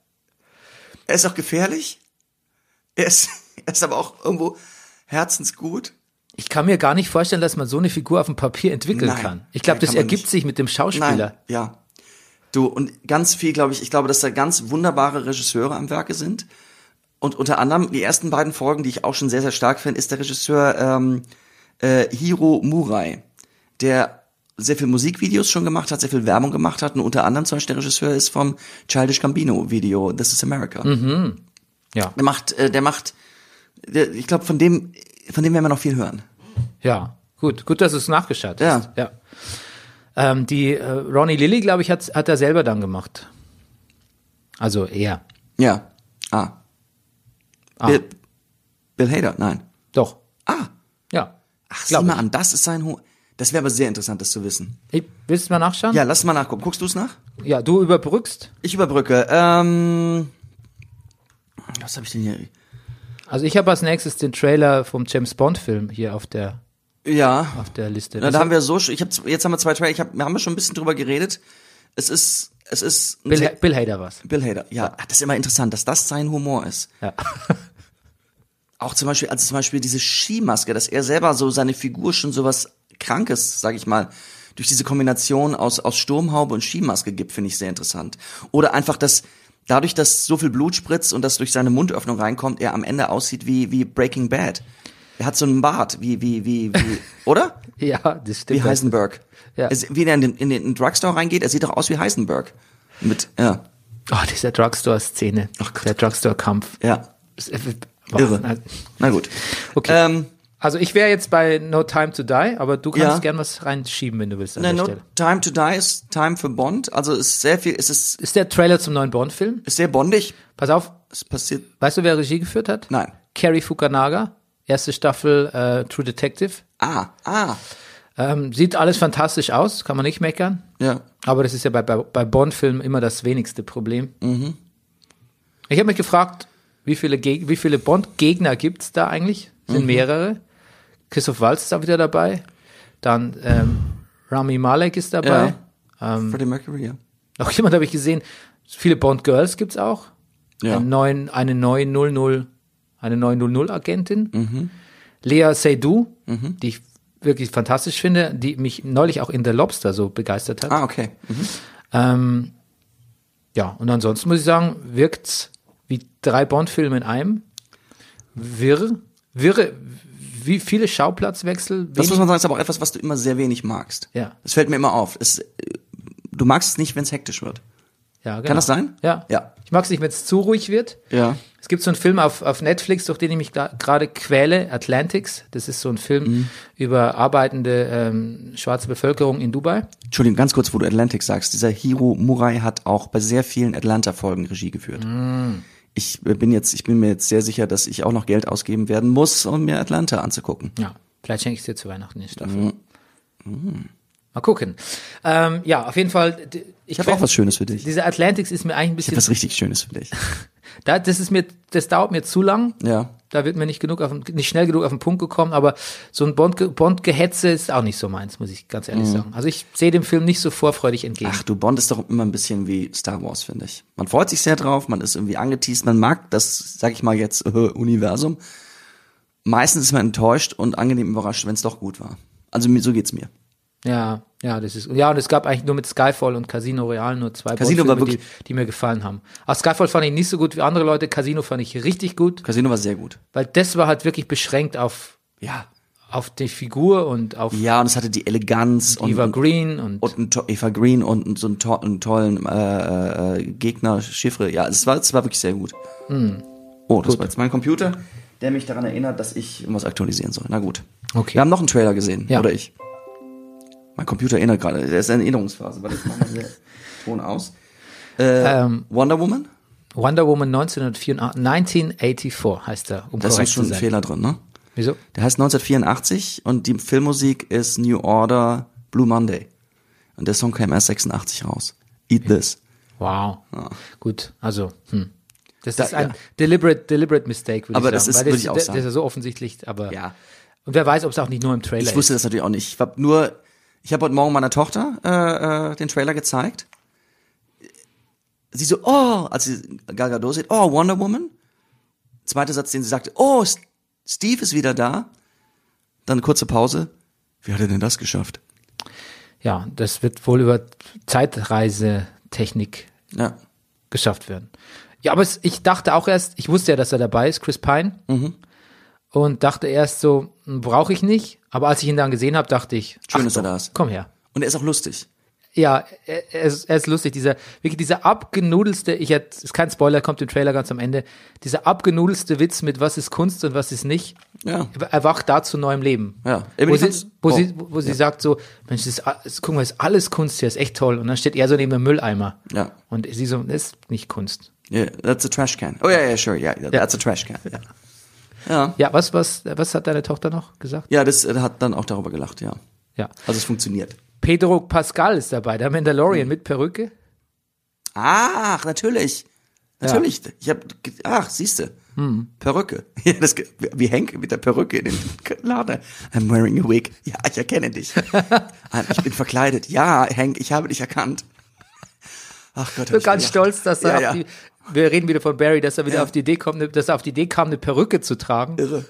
Er ist auch gefährlich. Er ist, er ist aber auch irgendwo herzensgut. Ich kann mir gar nicht vorstellen, dass man so eine Figur auf dem Papier entwickeln Nein. kann. Ich glaube, das kann ergibt nicht. sich mit dem Schauspieler. Nein, ja. Du, und ganz viel, glaube ich, ich glaube, dass da ganz wunderbare Regisseure am Werke sind. Und unter anderem, die ersten beiden Folgen, die ich auch schon sehr, sehr stark finde, ist der Regisseur ähm, äh, Hiro Murai, der sehr viel Musikvideos schon gemacht hat, sehr viel Werbung gemacht hat und unter anderem zum Beispiel der Regisseur ist vom Childish Gambino Video This is America. Ja, Der macht, äh, der macht, der, ich glaube, von dem, von dem werden wir noch viel hören. ja, gut, gut, dass du es nachgeschaut Ja. hast. Ja. Ähm, die äh, Ronnie Lilly, glaube ich, hat, hat er selber dann gemacht. Also er. Ja. Ah. Ah. Bill, Bill Hader, nein. Doch. Ah. Ja. Ach, sieh mal an, das ist sein Hu Das wäre aber sehr interessant, das zu wissen. Ich, willst du mal nachschauen? Ja, lass mal nachgucken. Guckst du es nach? Ja, du überbrückst. Ich überbrücke. Ähm, was habe ich denn hier? Also ich habe als nächstes den Trailer vom James Bond Film hier auf der Ja, auf der Liste. na, da haben wir so, ich hab, jetzt haben wir zwei Trailer. Ich hab, wir haben schon ein bisschen drüber geredet. Es ist, es ist Bill, Ha- Bill Hader was. Bill Hader. Ja, ach, das ist immer interessant, dass das sein Humor ist. Ja. Auch zum Beispiel, also zum Beispiel diese Skimaske, dass er selber so seine Figur schon sowas Krankes, sag ich mal, durch diese Kombination aus, aus Sturmhaube und Skimaske gibt, finde ich sehr interessant. Oder einfach, dass dadurch, dass so viel Blut spritzt und das durch seine Mundöffnung reinkommt, er am Ende aussieht wie, wie Breaking Bad. Er hat so einen Bart, wie, wie, wie, wie, oder? ja, das stimmt. Wie Heisenberg. Ja. Es, wie er in den, in den Drugstore reingeht, er sieht doch aus wie Heisenberg. Mit, ja, Oh, dieser Drugstore-Szene. Ach Gott. Der Drugstore-Kampf. ja, boah, irre. Na gut. Okay. Ähm, Also ich wäre jetzt bei No Time to Die, aber du kannst Ja. gern was reinschieben, wenn du willst an Ne, der no Stelle. Time to Die ist Time für Bond. Also ist sehr viel, es ist, Ist der Trailer zum neuen Bond-Film? ist sehr bondig. Pass auf, Es passiert. weißt du, wer Regie geführt hat? Nein. Carrie Fukunaga, erste Staffel äh, True Detective. Ah, ah, Ähm, sieht alles fantastisch aus, kann man nicht meckern. ja. Aber das ist ja bei, bei, bei Bond-Filmen immer das wenigste Problem. Mhm. Ich habe mich gefragt, wie viele, Geg wie viele Bond-Gegner gibt's da eigentlich? Mhm. Sind mehrere. Christoph Waltz ist da wieder dabei. Dann ähm, Rami Malek ist dabei. Ähm, Freddie Mercury, ja. noch jemand habe ich gesehen. Viele Bond-Girls gibt's auch. Ja. Einen neuen, eine neue 00, eine neue 00-Agentin. Mhm. Lea Seydoux, die ich wirklich fantastisch finde, die mich neulich auch in The Lobster so begeistert hat. Ah, okay. Mhm. Ähm, ja, und ansonsten muss ich sagen, wirkt's wie drei Bond-Filme in einem. Wirr, wirre, wie viele Schauplatzwechsel. Das wenig- muss man sagen, ist aber auch etwas, was du immer sehr wenig magst. Ja. Das fällt mir immer auf. Es, du magst es nicht, wenn es hektisch wird. Ja, genau. Kann das sein? Ja. Ja. Ich mag es nicht, wenn es zu ruhig wird. Ja. Es gibt so einen Film auf, auf Netflix, durch den ich mich gerade quäle, Atlantics. Das ist so ein Film Mhm. über arbeitende ähm, schwarze Bevölkerung in Dubai. Entschuldigung, ganz kurz, wo du Atlantic sagst. Dieser Hiro Murai hat auch bei sehr vielen Atlanta-Folgen Regie geführt. Mm. Ich bin jetzt, ich bin mir jetzt sehr sicher, dass ich auch noch Geld ausgeben werden muss, um mir Atlanta anzugucken. Ja, vielleicht schenke ich es dir zu Weihnachten die Staffel. Mal gucken. Ähm, ja, auf jeden Fall. D- Ich habe auch was Schönes für dich. Dieser Atlantics ist mir eigentlich ein Ich habe bisschen. was richtig Schönes für dich. Da, das ist mir, das dauert mir zu lang. Ja. Da wird mir nicht genug auf, nicht schnell genug auf den Punkt gekommen, aber so ein Bond- Bond-Gehetze ist auch nicht so meins, muss ich ganz ehrlich sagen. Also ich sehe dem Film nicht so vorfreudig entgegen. Mhm. Ach du, Bond ist doch immer ein bisschen wie Star Wars, finde ich. Man freut sich sehr drauf, man ist irgendwie angeteased, man mag das, sag ich mal jetzt, äh, Universum. Meistens ist man enttäuscht und angenehm überrascht, wenn es doch gut war. Also so geht's mir. Ja, ja, das ist, ja, und es gab eigentlich nur mit Skyfall und Casino Royale nur zwei Casino war Bond-Filme, die, wirklich- die mir gefallen haben. Auch Skyfall fand ich nicht so gut wie andere Leute, Casino fand ich richtig gut, Casino war sehr gut. weil das war halt wirklich beschränkt auf, Ja. auf die Figur und auf Ja, und es hatte die Eleganz und, Eva und, Green und, und ein Eva Green und so einen, to einen tollen äh, äh, Gegner, Chiffre. Ja, es war, es war wirklich sehr gut. Hm. Oh, das war jetzt mein Computer, der mich daran erinnert, dass ich irgendwas aktualisieren soll. Na gut. Okay. Wir haben noch einen Trailer gesehen, Ja. oder ich. Mein Computer erinnert gerade, der ist in Erinnerungsphase, weil mache mal hier Ton aus. Äh, Ähm, Wonder Woman? Wonder Woman 1984, 1984 heißt er, um Da ist schon ein. Fehler drin, ne? Wieso? Der heißt 1984 und die Filmmusik ist New Order Blue Monday. Und der Song kam erst 86 raus. Eat This. Wow. Gut, also, hm. Das Da- ist ein ja. deliberate, deliberate mistake, würde Aber ich das sagen. ist- weil würde das, ich auch das, sagen. das ist ja so offensichtlich, aber. Ja. Und wer weiß, ob es auch nicht nur im Trailer Ich wusste ist. das natürlich auch nicht. Ich habe nur, ich habe heute Morgen meiner Tochter äh, äh, den Trailer gezeigt. Sie so, oh, als sie Gal Gadot sieht, oh, Wonder Woman. Zweiter Satz, den sie sagte, oh, Steve ist wieder da. dann kurze Pause. Wie hat er denn das geschafft? Ja, das wird wohl über Zeitreisetechnik Ja. geschafft werden. Ja, aber es, ich dachte auch erst, ich wusste ja, dass er dabei ist, Chris Pine. Mhm. Und dachte erst so, brauche ich nicht. Aber als ich ihn dann gesehen habe, dachte ich, Schön, dass er da ist. Komm her. Und er ist auch lustig. Ja, er, er, ist, er ist lustig. Dieser, wirklich dieser abgenudelste, ich hätte, ist kein Spoiler, kommt im Trailer ganz am Ende. Dieser abgenudelste Witz mit was ist Kunst und was ist nicht, Ja. erwacht da zu neuem Leben. Ja. Wo, sie, wo, oh. sie, wo sie sagt so, Mensch, das ist, guck mal, ist alles Kunst hier, ist echt toll. Und dann steht er so neben dem Mülleimer. Ja. Und sie so, das ist nicht Kunst. Yeah, that's a trash can. Oh ja, ja, sure, yeah, that's a trash can. Ja. Ja, Ja, was, was, was hat deine Tochter noch gesagt? ja das äh, hat dann auch darüber gelacht, ja. Ja. Also es funktioniert. Pedro Pascal ist dabei, der Mandalorian Mhm. mit Perücke. Ach, natürlich. Natürlich. Ich hab, ge- ach, siehste. Perücke. Ja, das, wie Henk mit der Perücke in den Laden. I'm wearing a wig. Ja, ich erkenne dich. Ah, ich bin verkleidet. Ja, Henk, ich habe dich erkannt. Ach Gott. hab bin ich ganz stolz, dass er Ja, ja. die, wir reden wieder von Barry, dass er wieder Ja. auf die Idee kommt, dass er auf die Idee kam, eine Perücke zu tragen. Irre.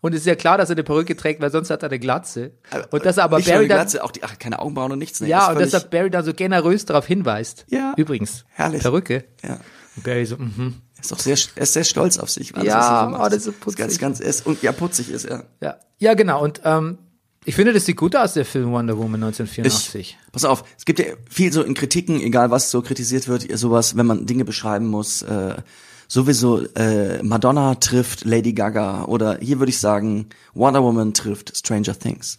Und es ist ja klar, dass er eine Perücke trägt, weil sonst hat er eine Glatze. Und dass er aber Nicht Barry dann, Glatze, auch die, ach, keine Augenbrauen und nichts. Nee, ja, und dass er Barry dann so generös darauf hinweist. Ja. Übrigens, Herrlich. Perücke. Ja. Und Barry so, mhm. Er ist auch sehr, er ist sehr stolz auf sich. alles, Ja, er so oh, das ist so putzig. Ganz, ganz, ist, und ja, putzig ist er. Ja. ja, genau. Und ähm, ich finde, das sieht gut aus, der Film Wonder Woman Ich, 1984. pass auf, es gibt ja viel so in Kritiken, egal was so kritisiert wird, sowas, wenn man Dinge beschreiben muss, äh, sowieso äh, Madonna trifft Lady Gaga oder hier würde ich sagen, Wonder Woman trifft Stranger Things.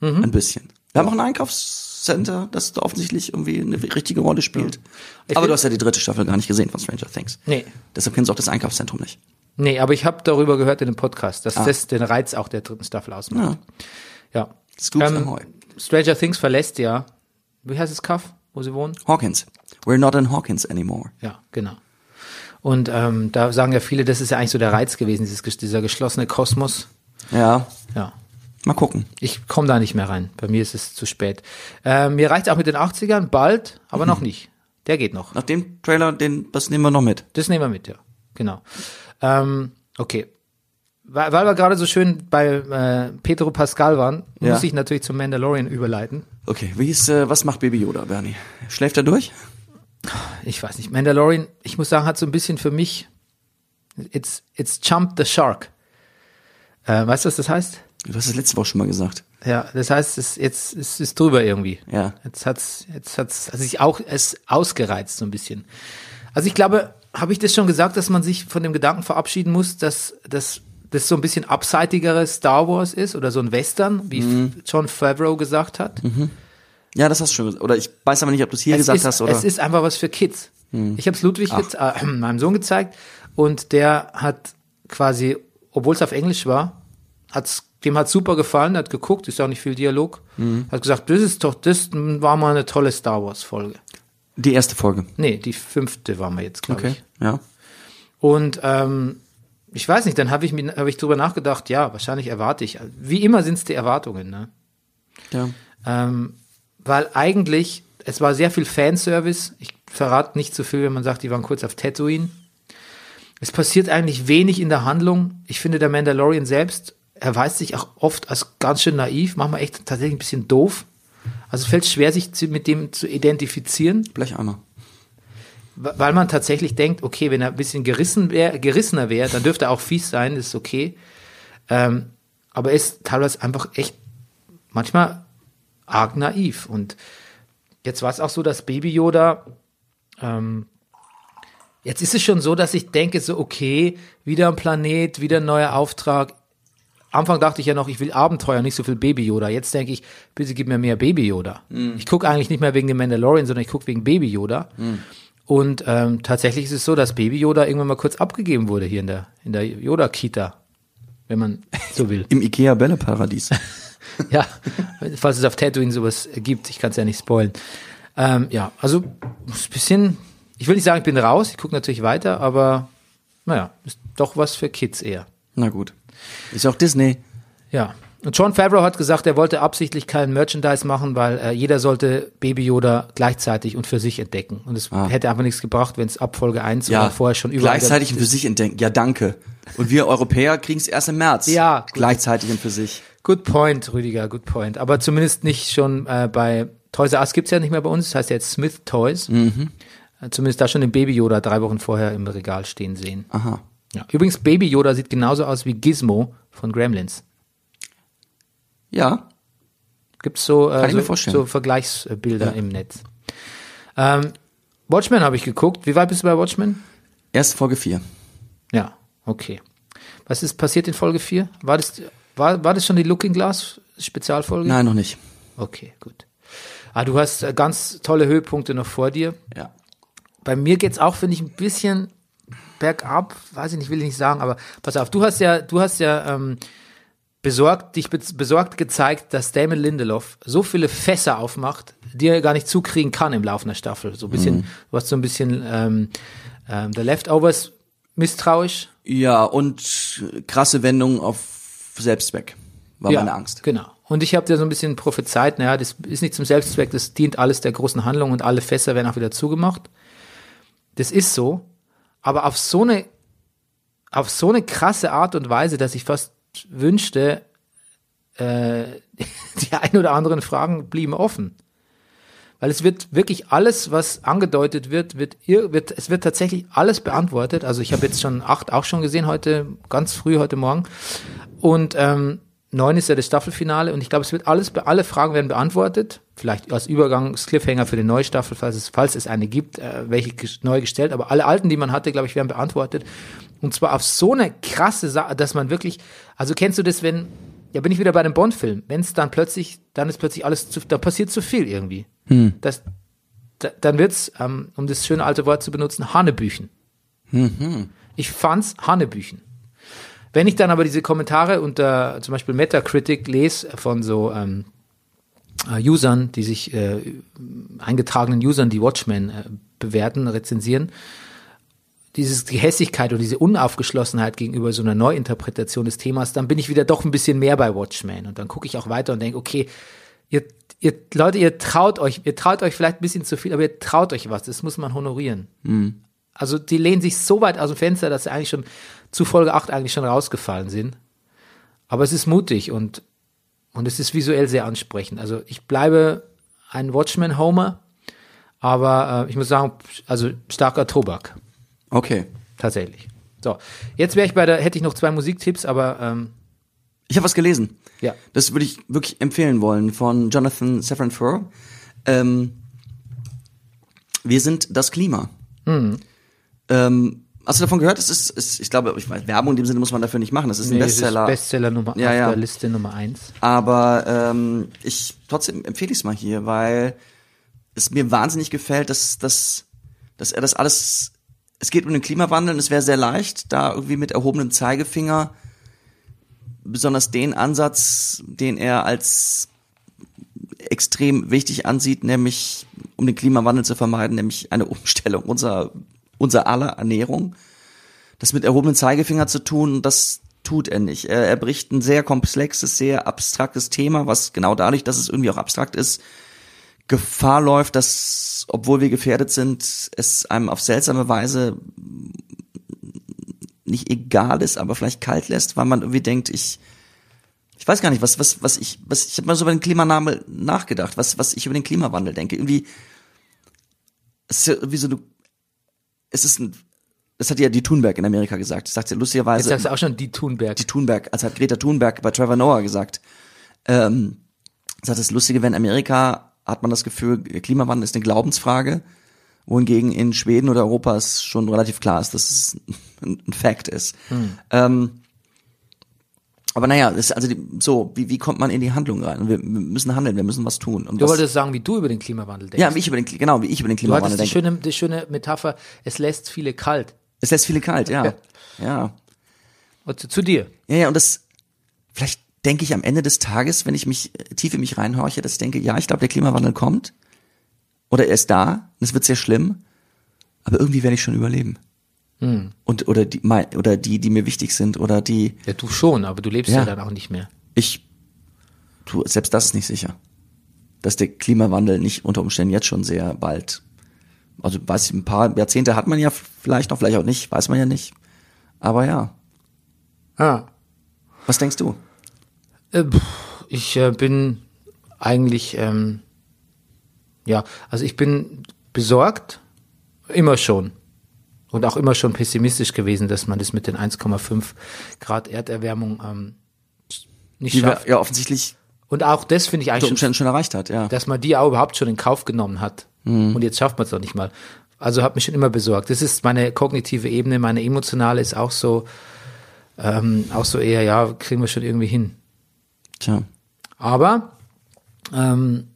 Mhm. Ein bisschen. Wir haben auch ein Einkaufscenter, das da offensichtlich irgendwie eine richtige Rolle spielt. Ich Aber du hast ja die dritte Staffel gar nicht gesehen von Stranger Things. Nee. Deshalb kennst du auch das Einkaufszentrum nicht. Nee, aber ich habe darüber gehört in dem Podcast, dass das den Reiz auch der dritten Staffel ausmacht. Ja. Scoops Ähm, Ahoy. Stranger Things verlässt ja, wie heißt es, Kaff, wo sie wohnen? Hawkins. We're not in Hawkins anymore. Ja, genau. Und ähm, da sagen ja viele, das ist ja eigentlich so der Reiz gewesen, dieses, dieser geschlossene Kosmos. Ja, Ja. mal gucken. Ich komme da nicht mehr rein. Bei mir ist es zu spät. Ähm, mir reicht auch mit den 80ern, bald, aber noch nicht. Der geht noch. Nach dem Trailer, den, das nehmen wir noch mit. Das nehmen wir mit, ja. Genau. Ähm, okay. Weil, weil wir gerade so schön bei äh, Pedro Pascal waren, Ja. muss ich natürlich zum Mandalorian überleiten. Okay, wie ist, äh, was macht Baby Yoda, Bernie? Schläft er durch? Ich weiß nicht. Mandalorian, ich muss sagen, hat so ein bisschen für mich, it's, it's jumped the shark. Äh, weißt du, was das heißt? Du hast es letzte Woche schon mal gesagt. Ja, das heißt, es jetzt es ist drüber irgendwie. Ja. Jetzt hat's jetzt hat's also sich auch es ausgereizt so ein bisschen. Also ich glaube, habe ich das schon gesagt, dass man sich von dem Gedanken verabschieden muss, dass dass das so ein bisschen abseitigeres Star Wars ist oder so ein Western, wie Mhm. John Favreau gesagt hat. Ja, das hast du schon gesagt. Oder ich weiß aber nicht, ob du es hier es gesagt ist, hast oder. Es ist einfach was für Kids. Ich habe es Ludwig, gez- äh, meinem Sohn gezeigt und der hat quasi, obwohl es auf Englisch war, hat's, dem hat super gefallen, hat geguckt, ist auch nicht viel Dialog, Hm. hat gesagt, das ist doch, das war mal eine tolle Star Wars Folge. die erste Folge. Nee, die fünfte waren wir jetzt, glaube Okay. ich. Ja. Und ähm, ich weiß nicht, dann habe ich mir, habe ich drüber nachgedacht, ja, wahrscheinlich erwarte ich. Wie immer sind es die Erwartungen, ne? Ja. Ähm, weil eigentlich, es war sehr viel Fanservice. Ich verrate nicht zu viel, wenn man sagt, die waren kurz auf Tatooine. Es passiert eigentlich wenig in der Handlung. Ich finde, der Mandalorian selbst erweist sich auch oft als ganz schön naiv, manchmal echt tatsächlich ein bisschen doof. Also es fällt schwer, sich mit dem zu identifizieren, wa- weil man tatsächlich denkt, okay, wenn er ein bisschen gerissen wär, gerissener wäre, dann dürfte er auch fies sein, das ist okay. Ähm, aber er ist teilweise einfach echt manchmal arg naiv. Und jetzt war es auch so, dass Baby Yoda, ähm, jetzt ist es schon so, dass ich denke, so, okay, wieder ein Planet, wieder ein neuer Auftrag. Anfang dachte ich ja noch, ich will Abenteuer, nicht so viel Baby Yoda. Jetzt denke ich, bitte gib mir mehr Baby Yoda. Ich gucke eigentlich nicht mehr wegen dem Mandalorian, sondern ich gucke wegen Baby Yoda. Und ähm, tatsächlich ist es so, dass Baby Yoda irgendwann mal kurz abgegeben wurde hier in der, in der Yoda-Kita, wenn man so will. Im Ikea Bälleparadies. Ja, falls es auf Tatooine sowas gibt, ich kann es ja nicht spoilen. Ähm, ja, also ein bisschen, ich will nicht sagen, ich bin raus, ich gucke natürlich weiter, aber naja, ist doch was für Kids eher. Na gut. Ist auch Disney. Ja. Und John Favreau hat gesagt, er wollte absichtlich kein Merchandise machen, weil äh, jeder sollte Baby Yoda gleichzeitig und für sich entdecken. Und es hätte einfach nichts gebracht, wenn es ab Folge 1 oder vorher schon überall Gleichzeitig und für sich entdecken. Ja, danke. Und wir Europäer kriegen es erst im März. Ja, gut. Gleichzeitig und für sich. Good point, Rüdiger, good point. Aber zumindest nicht schon äh, bei Toys R Us gibt's ja nicht mehr bei uns, das heißt ja jetzt Smith Toys. Mhm. Äh, zumindest da schon den Baby Yoda drei Wochen vorher im Regal stehen sehen. Aha. Ja. Übrigens, Baby Yoda sieht genauso aus wie Gizmo von Gremlins. Ja. Gibt's so, Kann äh, ich mir so, so Vergleichsbilder im Netz. Ähm, Watchmen habe ich geguckt. Wie weit bist du bei Watchmen? Erst Folge 4. Ja, okay. Was ist passiert in Folge 4? War das, war, war das schon die Looking Glass Spezialfolge? Nein, noch nicht. Okay, gut. Ah, du hast äh, ganz tolle Höhepunkte noch vor dir. Ja. Bei mir geht's auch, finde ich, ein bisschen bergab. Weiß ich nicht, will ich nicht sagen, aber pass auf, du hast ja, du hast ja ähm, besorgt, dich be- besorgt gezeigt, dass Damon Lindelof so viele Fässer aufmacht, die er gar nicht zukriegen kann im Laufe der Staffel. So ein bisschen, du warst so ein bisschen ähm, ähm, The Leftovers misstrauisch. Ja, und krasse Wendung auf Selbstzweck. War meine Angst. Genau. Und ich habe dir so ein bisschen prophezeit, naja, das ist nicht zum Selbstzweck, das dient alles der großen Handlung und alle Fässer werden auch wieder zugemacht. Das ist so, aber auf so eine, auf so eine krasse Art und Weise, dass ich fast wünschte, äh, die ein oder anderen Fragen blieben offen. Weil es wird wirklich alles, was angedeutet wird, wird, ir- wird es wird tatsächlich alles beantwortet. Also ich habe jetzt schon acht auch schon gesehen heute, ganz früh heute Morgen. Und ähm, neun ist ja das Staffelfinale und ich glaube, es wird alles, alle Fragen werden beantwortet. Vielleicht als Übergangscliffhanger für die neue Staffel, falls es, falls es eine gibt, äh, welche neu gestellt. Aber alle alten, die man hatte, glaube ich, werden beantwortet. Und zwar auf so eine krasse Sache, dass man wirklich, also kennst du das, wenn, ja, bin ich wieder bei dem Bond-Film, wenn es dann plötzlich, dann ist plötzlich alles zu, da passiert zu viel irgendwie. Das, da, dann wird's, ähm, um das schöne alte Wort zu benutzen, Hanebüchen. Ich fand's Hanebüchen. Wenn ich dann aber diese Kommentare unter zum Beispiel Metacritic lese von so ähm, äh, Usern, die sich äh, eingetragenen Usern, die Watchmen äh, bewerten, rezensieren, dieses die Hässigkeit und diese Unaufgeschlossenheit gegenüber so einer Neuinterpretation des Themas, dann bin ich wieder doch ein bisschen mehr bei Watchmen und dann gucke ich auch weiter und denke, okay, ihr, ihr Leute, ihr traut euch, ihr traut euch vielleicht ein bisschen zu viel, aber ihr traut euch was, das muss man honorieren. Also die lehnen sich so weit aus dem Fenster, dass sie eigentlich schon zu Folge 8 eigentlich schon rausgefallen sind. Aber es ist mutig und, und es ist visuell sehr ansprechend. Also ich bleibe ein Watchmen-Homer, aber äh, ich muss sagen, also starker Tobak, Okay. tatsächlich. So, jetzt wäre ich bei der, hätte ich noch zwei Musiktipps, aber ähm, Ich habe was gelesen. ja. Das würde ich wirklich empfehlen wollen von Jonathan Safran Foer. Ähm, wir sind das Klima. Ähm, hast du davon gehört? Es ist, ist, ich glaube, ich weiß, Werbung in dem Sinne muss man dafür nicht machen. Das ist ein Nee, es ist Bestseller. Bestseller Nummer Ja, ja. der Liste Nummer eins. Aber ähm, ich trotzdem empfehle ich es mal hier, weil es mir wahnsinnig gefällt, dass, dass, dass er das alles. Es geht um den Klimawandel und es wäre sehr leicht, da irgendwie mit erhobenem Zeigefinger besonders den Ansatz, den er als extrem wichtig ansieht, nämlich um den Klimawandel zu vermeiden, nämlich eine Umstellung unserer, unserer aller Ernährung. Das mit erhobenem Zeigefinger zu tun, das tut er nicht. Er, er bricht ein sehr komplexes, sehr abstraktes Thema, was genau dadurch, dass es irgendwie auch abstrakt ist, Gefahr läuft, dass, obwohl wir gefährdet sind, es einem auf seltsame Weise nicht egal ist, aber vielleicht kalt lässt, weil man irgendwie denkt, ich, ich weiß gar nicht, was, was, was ich, was, ich habe mal so über den Klimaname nachgedacht, was, was ich über den Klimawandel denke. Irgendwie, es ist ja irgendwie so, du, es ist ein, das hat ja die Thunberg in Amerika gesagt. Das sagt sie Jetzt lustigerweise sagst du auch schon die Thunberg. die Thunberg, also hat Greta Thunberg bei Trevor Noah gesagt. Ähm, sagt das Lustige, wenn Amerika hat man das Gefühl, Klimawandel ist eine Glaubensfrage, wohingegen in Schweden oder Europa es schon relativ klar ist, dass es ein, Fact ist. Ähm, aber naja, das also die, so, wie, wie kommt man in die Handlung rein? Wir, wir müssen handeln, wir müssen was tun. Und Du was, wolltest sagen, wie du über den Klimawandel denkst. ja, wie ich über den, genau, wie ich über den Klimawandel hattest die denke. schöne, die schöne Metapher, es lässt viele kalt. Es lässt viele kalt, ja. Ja. Und zu, zu dir. Ja, ja, und das, vielleicht denke ich am Ende des Tages, wenn ich mich äh, tief in mich reinhorche, dass ich denke, ja, ich glaube, der Klimawandel kommt. Oder er ist da, und es wird sehr schlimm, aber irgendwie werde ich schon überleben. Und, oder die, mein, oder die, die mir wichtig sind, oder die, Ja, du schon, aber du lebst ja, Ja. dann auch nicht mehr. ich, du, selbst das ist nicht sicher. Dass der Klimawandel nicht unter Umständen jetzt schon sehr bald, also weiß ich, ein paar Jahrzehnte hat man ja vielleicht noch, vielleicht auch nicht, weiß man ja nicht. Aber ja, Ah. was denkst du? Äh, Ich äh, bin eigentlich, ähm, ja, also ich bin besorgt, immer schon. Und auch immer schon pessimistisch gewesen, dass man das mit den 1,5 Grad Erderwärmung ähm, nicht Die schafft. ja offensichtlich Und auch das finde ich eigentlich schon schon erreicht hat, ja. dass man die auch überhaupt schon in Kauf genommen hat. Und jetzt schafft man es doch nicht mal. Also hat mich schon immer besorgt. Das ist meine kognitive Ebene, meine emotionale ist auch so, ähm, auch so eher, ja, kriegen wir schon irgendwie hin. Tja. Aber ähm,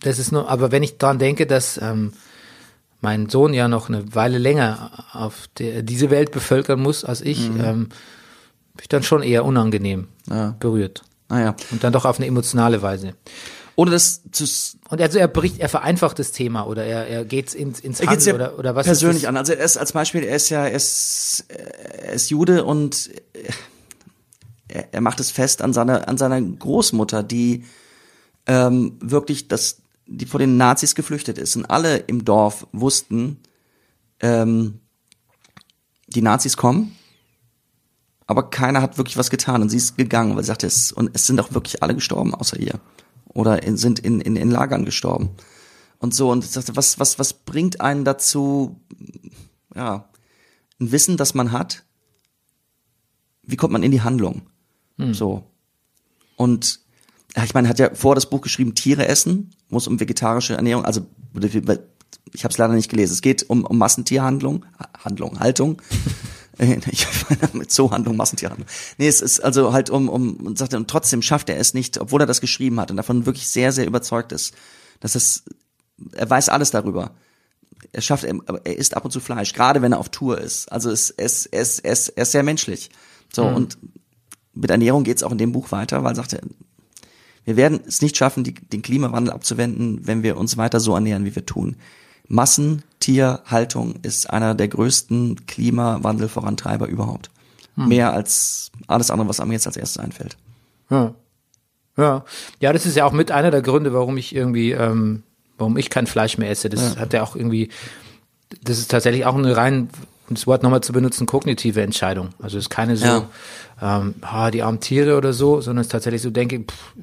das ist nur, aber wenn ich daran denke, dass ähm, mein Sohn ja noch eine Weile länger auf der, diese Welt bevölkern muss als ich, ähm, bin ich dann schon eher unangenehm Ja. berührt. Naja. Und dann doch auf eine emotionale Weise. Ohne das zu Und also er bericht, er vereinfacht das Thema oder er, er geht ins, ins Er ja Handel oder, oder was persönlich an. Also er ist als Beispiel, er ist ja, er ist, er ist Jude und er, er macht es fest an seiner, an seiner Großmutter, die ähm, wirklich das, die vor den Nazis geflüchtet ist. Und alle im Dorf wussten, ähm, die Nazis kommen, aber keiner hat wirklich was getan und sie ist gegangen, weil sie sagte, es, und es sind auch wirklich alle gestorben, außer ihr. Oder in, sind in, in, in Lagern gestorben. Und so, und ich dachte, was, was, was bringt einen dazu, ja, ein Wissen, das man hat, wie kommt man in die Handlung? So. Und ich meine, er hat ja vor das Buch geschrieben, Tiere essen, es um vegetarische Ernährung, also ich habe es leider nicht gelesen. Es geht um, um Massentierhandlung, Handlung, Haltung. Äh, ich meine, mit Zoohandlung, Massentierhandlung. Nee, es ist also halt um, um, und sagte, und trotzdem schafft er es nicht, obwohl er das geschrieben hat und davon wirklich sehr, sehr überzeugt ist, dass es, er weiß alles darüber. Er schafft, er, er isst ab und zu Fleisch, gerade wenn er auf Tour ist. Also es, es, es, es, er ist sehr menschlich. So, und mit Ernährung geht es auch in dem Buch weiter, weil er sagte, wir werden es nicht schaffen, die, den Klimawandel abzuwenden, wenn wir uns weiter so ernähren, wie wir tun. Massentierhaltung ist einer der größten Klimawandelvorantreiber überhaupt. Mehr als alles andere, was einem jetzt als erstes einfällt. Ja. ja. Ja, das ist ja auch mit einer der Gründe, warum ich irgendwie, ähm, warum ich kein Fleisch mehr esse. Das hat ja auch irgendwie, das ist tatsächlich auch eine rein, um das Wort nochmal zu benutzen, kognitive Entscheidung. Also es ist keine so, Ja. ähm, ah, die armen Tiere oder so, sondern es ist tatsächlich so denke, pff,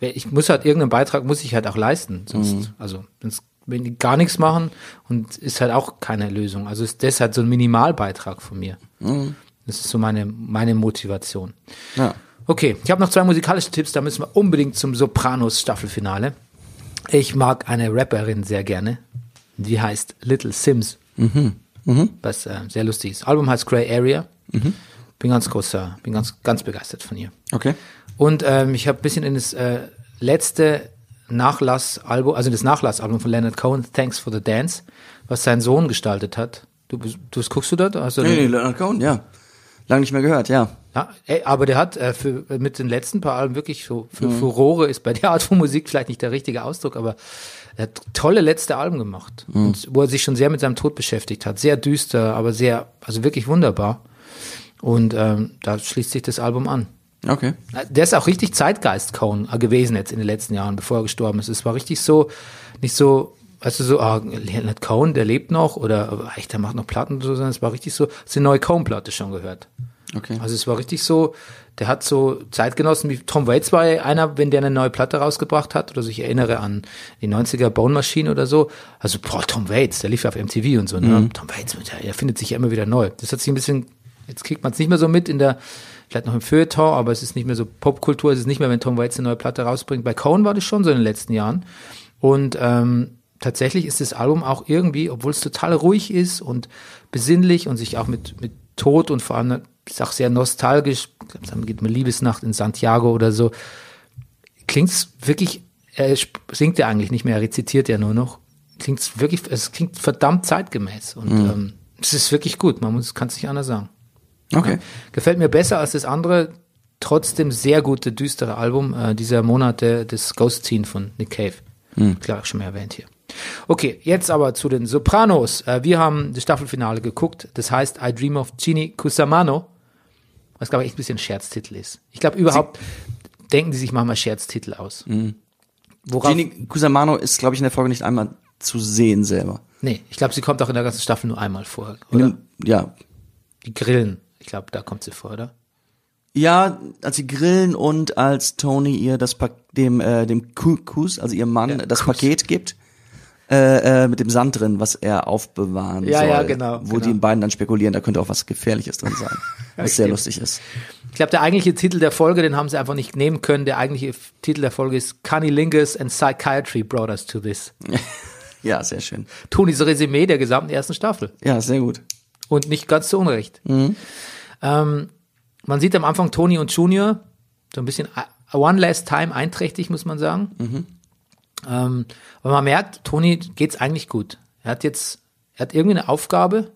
wer- ich muss halt irgendeinen Beitrag muss ich halt auch leisten. Sonst, also, sonst, wenn die gar nichts machen und ist halt auch keine Lösung. Also ist das halt so ein Minimalbeitrag von mir. Das ist so meine, meine Motivation. Ja. Okay, ich habe noch zwei musikalische Tipps, da müssen wir unbedingt zum Sopranos Staffelfinale. Ich mag eine Rapperin sehr gerne, die heißt Little Sims, was äh, sehr lustig ist. Album heißt Grey Area. Bin ganz großer, bin ganz ganz begeistert von ihr. Okay. Und ähm, ich habe ein bisschen in das äh, letzte Nachlassalbum, also das Nachlassalbum von Leonard Cohen, Thanks for the Dance, was sein Sohn gestaltet hat. Du, du guckst du das? Also, Nee, nee, Leonard Cohen, ja. Lang nicht mehr gehört, ja. Ja, ey, aber der hat äh, für, mit den letzten paar Alben wirklich so, für Furore ist bei der Art von Musik vielleicht nicht der richtige Ausdruck, aber er hat tolle letzte Alben gemacht, und, wo er sich schon sehr mit seinem Tod beschäftigt hat. Sehr düster, aber sehr, also wirklich wunderbar. Und ähm, da schließt sich das Album an. Okay. Der ist auch richtig Zeitgeist Cohen gewesen jetzt in den letzten Jahren, bevor er gestorben ist. Es war richtig so, nicht so, weißt du, so, ah, Leonard Cohen, der lebt noch oder aber echt, der macht noch Platten oder so, sondern es war richtig so, hast du die neue Cohen-Platte schon gehört? Okay. Also es war richtig so, der hat so Zeitgenossen wie Tom Waits war einer, wenn der eine neue Platte rausgebracht hat, oder so, ich erinnere an die 90er Bone Machine oder so. Also, boah, Tom Waits, der lief ja auf MTV und so, ne? Tom Waits, der, der findet sich ja immer wieder neu. Das hat sich ein bisschen, jetzt kriegt man es nicht mehr so mit in der, vielleicht noch im Feuilleton, aber es ist nicht mehr so Popkultur, es ist nicht mehr, wenn Tom Waits eine neue Platte rausbringt. Bei Cohen war das schon so in den letzten Jahren. Und ähm, tatsächlich ist das Album auch irgendwie, obwohl es total ruhig ist und besinnlich und sich auch mit, mit Tod und vor allem ist auch sehr nostalgisch, dann geht mir Liebesnacht in Santiago oder so, klingt's wirklich, er singt ja eigentlich nicht mehr, er rezitiert ja nur noch, klingt's wirklich, es klingt verdammt zeitgemäß und ähm, es ist wirklich gut, man muss, kann es nicht anders sagen. Okay. Gefällt mir besser als das andere, trotzdem sehr gute, düstere Album äh, dieser Monate, das Ghost Scene von Nick Cave. Klar, schon mal erwähnt hier. Okay, jetzt aber zu den Sopranos. Äh, wir haben das Staffelfinale geguckt. Das heißt I Dream of Ginny Cusamano. Was, glaube ich, echt ein bisschen Scherztitel ist. Ich glaube, überhaupt denken die sich manchmal Scherztitel aus. Worauf, Genie Cusamano ist, glaube ich, in der Folge nicht einmal zu sehen selber. nee, ich glaube, sie kommt auch in der ganzen Staffel nur einmal vor. Oder? dem- Ja. Die Grillen. Ich glaube, da kommt sie vor, oder? Ja, als sie grillen und als Tony ihr das pa dem äh, dem Ku- Kus, also ihrem Mann, Ja, das Kus. Paket gibt äh, äh, mit dem Sand drin, was er aufbewahren Ja, soll. ja, genau, Wo genau. die beiden dann spekulieren, da könnte auch was Gefährliches drin sein, was sehr lustig ist. Ich glaube, der eigentliche Titel der Folge, den haben sie einfach nicht nehmen können. Der eigentliche Titel der Folge ist Cunnilingus and Psychiatry brought us to this. Ja, sehr schön. Tonys Resümee der gesamten ersten Staffel. Ja, sehr gut. Und nicht ganz zu Unrecht. Mhm. Ähm, man sieht am Anfang Tony und Junior so ein bisschen a- one last time einträchtig, muss man sagen. Mhm. Ähm, aber man merkt, Tony geht's eigentlich gut. Er hat jetzt, er hat irgendwie eine Aufgabe.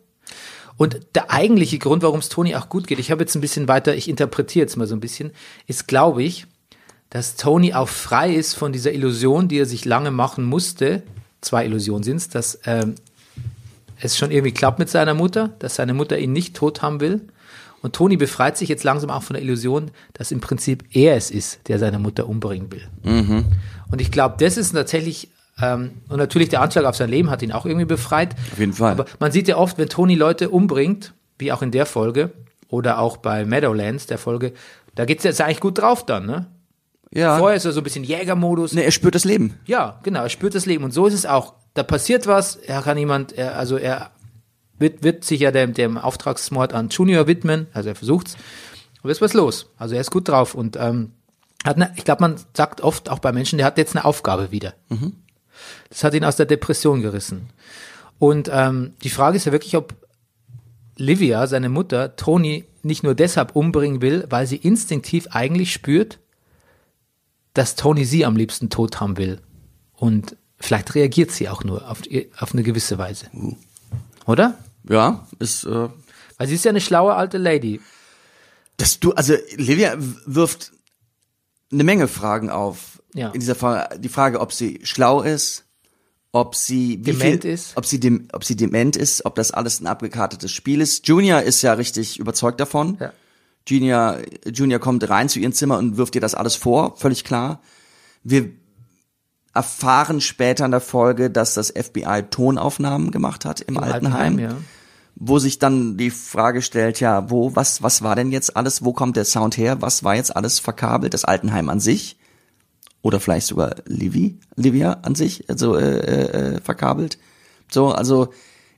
Und der eigentliche Grund, warum es Tony auch gut geht, ich habe jetzt ein bisschen weiter, ich interpretiere jetzt mal so ein bisschen, ist, glaube ich, dass Tony auch frei ist von dieser Illusion, die er sich lange machen musste. Zwei Illusionen sind's, dass ähm, es schon irgendwie klappt mit seiner Mutter, dass seine Mutter ihn nicht tot haben will. Und Tony befreit sich jetzt langsam auch von der Illusion, dass im Prinzip er es ist, der seine Mutter umbringen will. Und ich glaube, das ist tatsächlich, ähm, und natürlich der Anschlag auf sein Leben hat ihn auch irgendwie befreit. Auf jeden Fall. Aber man sieht ja oft, wenn Tony Leute umbringt, wie auch in der Folge, oder auch bei Meadowlands, der Folge, da geht's jetzt eigentlich gut drauf dann, ne? Ja. Vorher ist er so ein bisschen Jägermodus. Ne, er spürt das Leben. Ja, genau, er spürt das Leben. Und so ist es auch. Da passiert was, er kann jemand, er, also er wird, wird sich ja dem, dem Auftragsmord an Junior widmen, also er versucht's. Aber ist was los. Also er ist gut drauf. Und ähm, hat eine, ich glaube, man sagt oft auch bei Menschen, der hat jetzt eine Aufgabe wieder. Das hat ihn aus der Depression gerissen. Und ähm, die Frage ist ja wirklich, ob Livia, seine Mutter, Tony nicht nur deshalb umbringen will, weil sie instinktiv eigentlich spürt, dass Tony sie am liebsten tot haben will. Und vielleicht reagiert sie auch nur auf, auf eine gewisse Weise. Oder? Ja, ist äh, Weil sie ist ja eine schlaue alte Lady. dass du, also Livia wirft eine Menge Fragen auf. Ja. In dieser Frage, die Frage, ob sie schlau ist, ob sie Dement viel, ist. ob sie dem, ob sie dement ist, ob das alles ein abgekartetes Spiel ist. Junior ist ja richtig überzeugt davon. Ja. Junior, Junior kommt rein zu ihrem Zimmer und wirft ihr das alles vor, völlig klar. Wir erfahren später in der Folge, dass das FBI Tonaufnahmen gemacht hat im, Altenheim ja. Wo sich dann die Frage stellt, ja, wo, was, was war denn jetzt alles, wo kommt der Sound her, was war jetzt alles verkabelt, das Altenheim an sich oder vielleicht sogar Livy, Livia an sich, also äh, äh, äh, verkabelt. So, also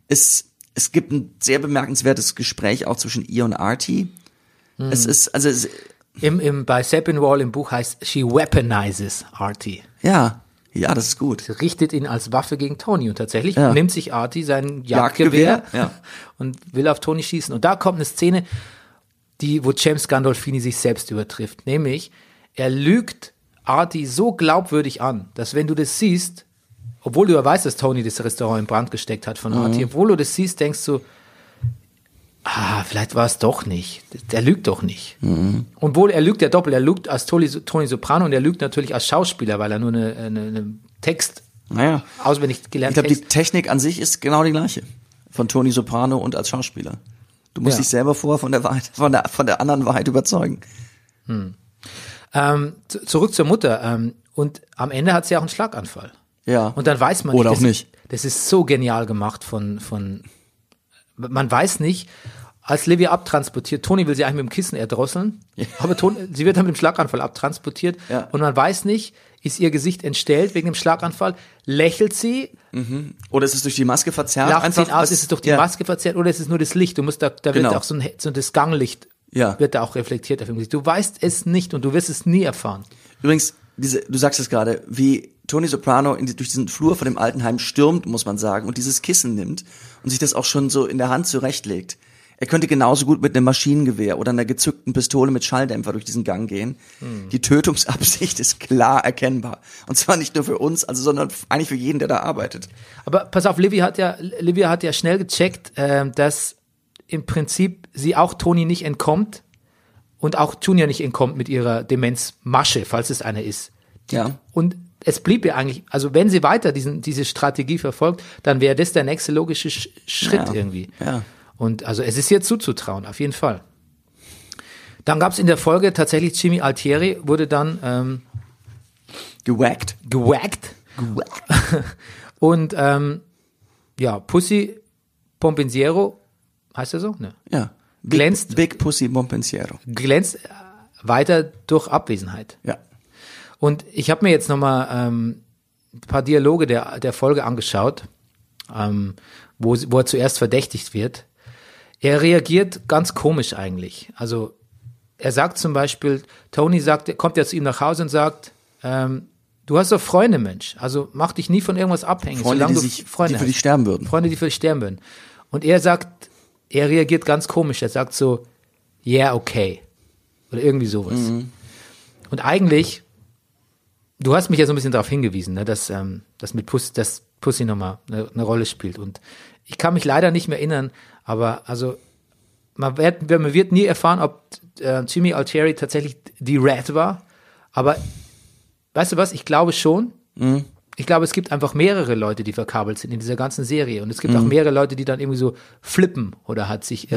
es, es gibt ein sehr bemerkenswertes Gespräch auch zwischen ihr und Artie. Hm. Es ist, also es, Im, im, bei Sepinwall im Buch heißt She weaponizes Artie. ja, ja, das ist gut. Sie richtet ihn als Waffe gegen Tony und tatsächlich Ja. nimmt sich Artie sein Jagdgewehr, Jagdgewehr ja. und will auf Tony schießen. Und da kommt eine Szene, die, wo James Gandolfini sich selbst übertrifft. Nämlich, er lügt Artie so glaubwürdig an, dass wenn du das siehst, obwohl du ja weißt, dass Tony das Restaurant in Brand gesteckt hat von Mhm. Artie, obwohl du das siehst, denkst du, ah, vielleicht war es doch nicht. Der lügt doch nicht. Mhm. Und wohl, er lügt ja doppelt. Er lügt als Tony, Tony Soprano und er lügt natürlich als Schauspieler, weil er nur eine, eine, eine Text Naja, auswendig ich gelernt glaube, die. Technik an sich ist genau die gleiche. Von Tony Soprano und als Schauspieler. Du musst Ja. dich selber vorher von der Wahrheit, von der, von der anderen Wahrheit überzeugen. Ähm, zu- zurück zur Mutter. Ähm, und am Ende hat sie auch einen Schlaganfall. Ja. Und dann weiß man Oder das auch nicht. Das ist so genial gemacht von, von, man weiß nicht, als Livia abtransportiert, Toni will sie eigentlich mit dem Kissen erdrosseln, aber Toni, sie wird dann mit dem Schlaganfall abtransportiert Ja. und man weiß nicht, ist ihr Gesicht entstellt wegen dem Schlaganfall, lächelt sie, Oder ist es durch die Maske verzerrt? lacht sie ihn aus, was- ist es durch die ja. Maske verzerrt oder ist es nur das Licht? Du musst da, da Genau. wird auch so, ein, so das Ganglicht Ja. wird da auch reflektiert auf dem Gesicht. Du weißt es nicht und du wirst es nie erfahren. Übrigens, diese, du sagst es gerade, wie Tony Soprano in durch diesen Flur von dem Altenheim stürmt, muss man sagen, und dieses Kissen nimmt und sich das auch schon so in der Hand zurechtlegt. Er könnte genauso gut mit einem Maschinengewehr oder einer gezückten Pistole mit Schalldämpfer durch diesen Gang gehen. Die Tötungsabsicht ist klar erkennbar. Und zwar nicht nur für uns, also, sondern eigentlich für jeden, der da arbeitet. Aber pass auf, Livia hat ja, Livia hat ja schnell gecheckt, ähm, dass im Prinzip sie auch Toni nicht entkommt und auch Junior nicht entkommt mit ihrer Demenzmasche, falls es eine ist. Ja. Und es blieb ihr eigentlich, also wenn sie weiter diesen, diese Strategie verfolgt, dann wäre das der nächste logische Sch Schritt Ja. irgendwie. Ja. Und also es ist ihr zuzutrauen, auf jeden Fall. Dann gab es in der Folge tatsächlich Jimmy Altieri, wurde dann ähm, Gewackt. gewackt. Und ähm, ja, Pussy Pompensiero, heißt er so? Ne. Ja. Big, Glänzt- Big Pussy Mompensiero. Glänzt weiter durch Abwesenheit. Ja. Und ich habe mir jetzt nochmal ähm, ein paar Dialoge der, der Folge angeschaut, ähm, wo, wo er zuerst verdächtigt wird. Er reagiert ganz komisch eigentlich. Also er sagt zum Beispiel, Tony sagt, kommt ja zu ihm nach Hause und sagt, ähm, du hast doch Freunde, Mensch. Also mach dich nie von irgendwas abhängig. Freunde, solange die du sich, Freunde die für dich sterben würden. Freunde, die für dich sterben würden. Und er sagt, er reagiert ganz komisch. Er sagt so, yeah, okay. Oder irgendwie sowas. Und eigentlich, du hast mich ja so ein bisschen darauf hingewiesen, ne, dass, ähm, dass mit Pussy, dass Pussy nochmal eine, eine Rolle spielt. Und ich kann mich leider nicht mehr erinnern, aber also man wird, man wird nie erfahren, ob äh, Jimmy Altieri tatsächlich die Rat war. Aber weißt du was? Ich glaube schon. Ich glaube, es gibt einfach mehrere Leute, die verkabelt sind in dieser ganzen Serie. Und es gibt auch mehrere Leute, die dann irgendwie so flippen oder hat sich äh,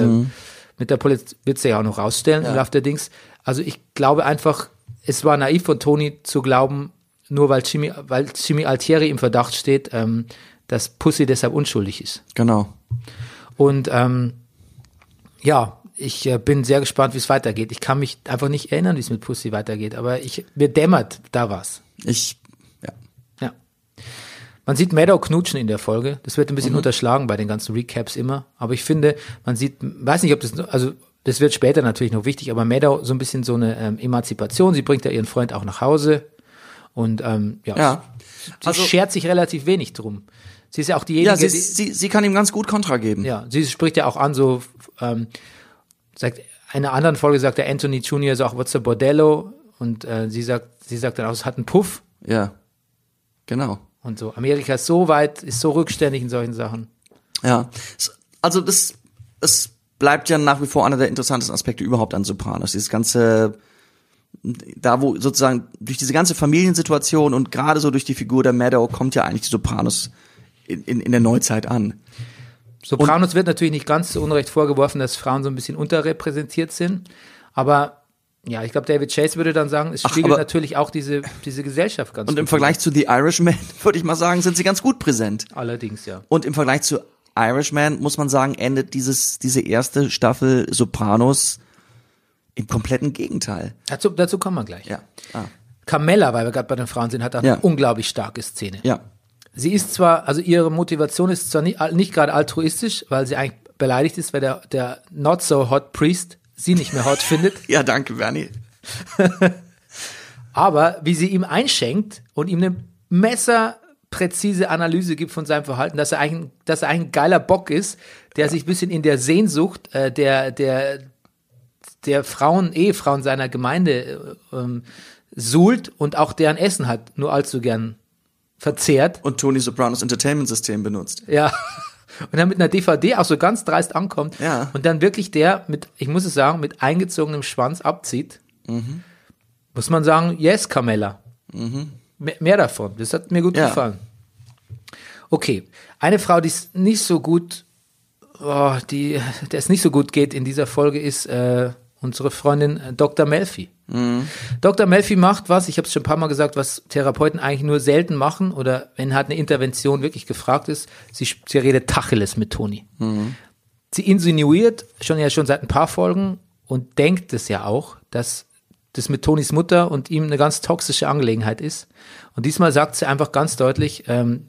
mit der Polizei, wird ja auch noch rausstellen im Laufe der Dings. Also ich glaube einfach, es war naiv von Tony zu glauben, nur weil Jimmy, weil Jimmy Altieri im Verdacht steht, ähm, dass Pussy deshalb unschuldig ist. Genau. Und ähm, ja, ich äh, bin sehr gespannt, wie es weitergeht. Ich kann mich einfach nicht erinnern, wie es mit Pussy weitergeht, aber ich, mir dämmert da was. Ich, ja. Ja. Man sieht Meadow knutschen in der Folge. Das wird ein bisschen unterschlagen bei den ganzen Recaps immer. Aber ich finde, man sieht, weiß nicht, ob das, also das wird später natürlich noch wichtig, aber Meadow so ein bisschen so eine ähm, Emanzipation. Sie bringt ja ihren Freund auch nach Hause. Und ähm, ja, Ja. sie Also- schert sich relativ wenig drum. Sie ist ja auch diejenige, Ja, sie, die, sie, sie kann ihm ganz gut Kontra geben. ja, sie spricht ja auch an, so, ähm, sagt, in einer anderen Folge sagt der Anthony Jr. so, auch, what's a Bordello? Und äh, sie sagt, sie sagt dann auch, es hat einen Puff Ja. Genau. und so. Amerika ist so weit, ist so rückständig in solchen Sachen. Ja. Also das, es bleibt ja nach wie vor einer der interessantesten Aspekte überhaupt an Sopranos. Dieses ganze, da wo sozusagen durch diese ganze Familiensituation und gerade so durch die Figur der Meadow kommt ja eigentlich die Sopranos in, in, in der Neuzeit an. Sopranos wird natürlich nicht ganz zu Unrecht vorgeworfen, dass Frauen so ein bisschen unterrepräsentiert sind. Aber ja, ich glaube, David Chase würde dann sagen, es Ach, spiegelt aber- natürlich auch diese, diese Gesellschaft ganz Und im gut Vergleich zu The Irishman, würde ich mal sagen, sind sie ganz gut präsent. Allerdings, ja. Und im Vergleich zu Irishman muss man sagen, endet dieses, diese erste Staffel Sopranos im kompletten Gegenteil. Dazu, dazu kommen wir gleich. Ja. Ah. Carmella, weil wir gerade bei den Frauen sind, hat auch Ja. eine unglaublich starke Szene. Ja. Sie ist zwar, also ihre Motivation ist zwar nicht, nicht gerade altruistisch, weil sie eigentlich beleidigt ist, weil der, der not so hot Priest sie nicht mehr hot findet. Ja, danke, Bernie. Aber wie sie ihm einschenkt und ihm eine messerpräzise Analyse gibt von seinem Verhalten, dass er eigentlich, ein- dass er ein geiler Bock ist, der sich ein bisschen in der Sehnsucht äh, der, der, der Frauen, Ehefrauen seiner Gemeinde äh, ähm, suhlt und auch deren Essen hat nur allzu gern verzehrt. Und Tony Sopranos Entertainment System benutzt. Ja. Und dann mit einer DVD auch so ganz dreist ankommt Ja. und dann wirklich der mit, ich muss es sagen, mit eingezogenem Schwanz abzieht, muss man sagen, yes, Carmella. Mehr, mehr davon. Das hat mir gut Ja. gefallen. Okay. Eine Frau, die es nicht so gut, oh, die, der es nicht so gut geht in dieser Folge, ist äh, unsere Freundin äh, Dr. Melfi. Dr. Melfi macht was, ich habe es schon ein paar Mal gesagt, was Therapeuten eigentlich nur selten machen oder wenn halt eine Intervention wirklich gefragt ist, sie, sie redet Tacheles mit Toni. Sie insinuiert schon ja schon seit ein paar Folgen und denkt es ja auch, dass das mit Tonis Mutter und ihm eine ganz toxische Angelegenheit ist. Und diesmal sagt sie einfach ganz deutlich, ähm,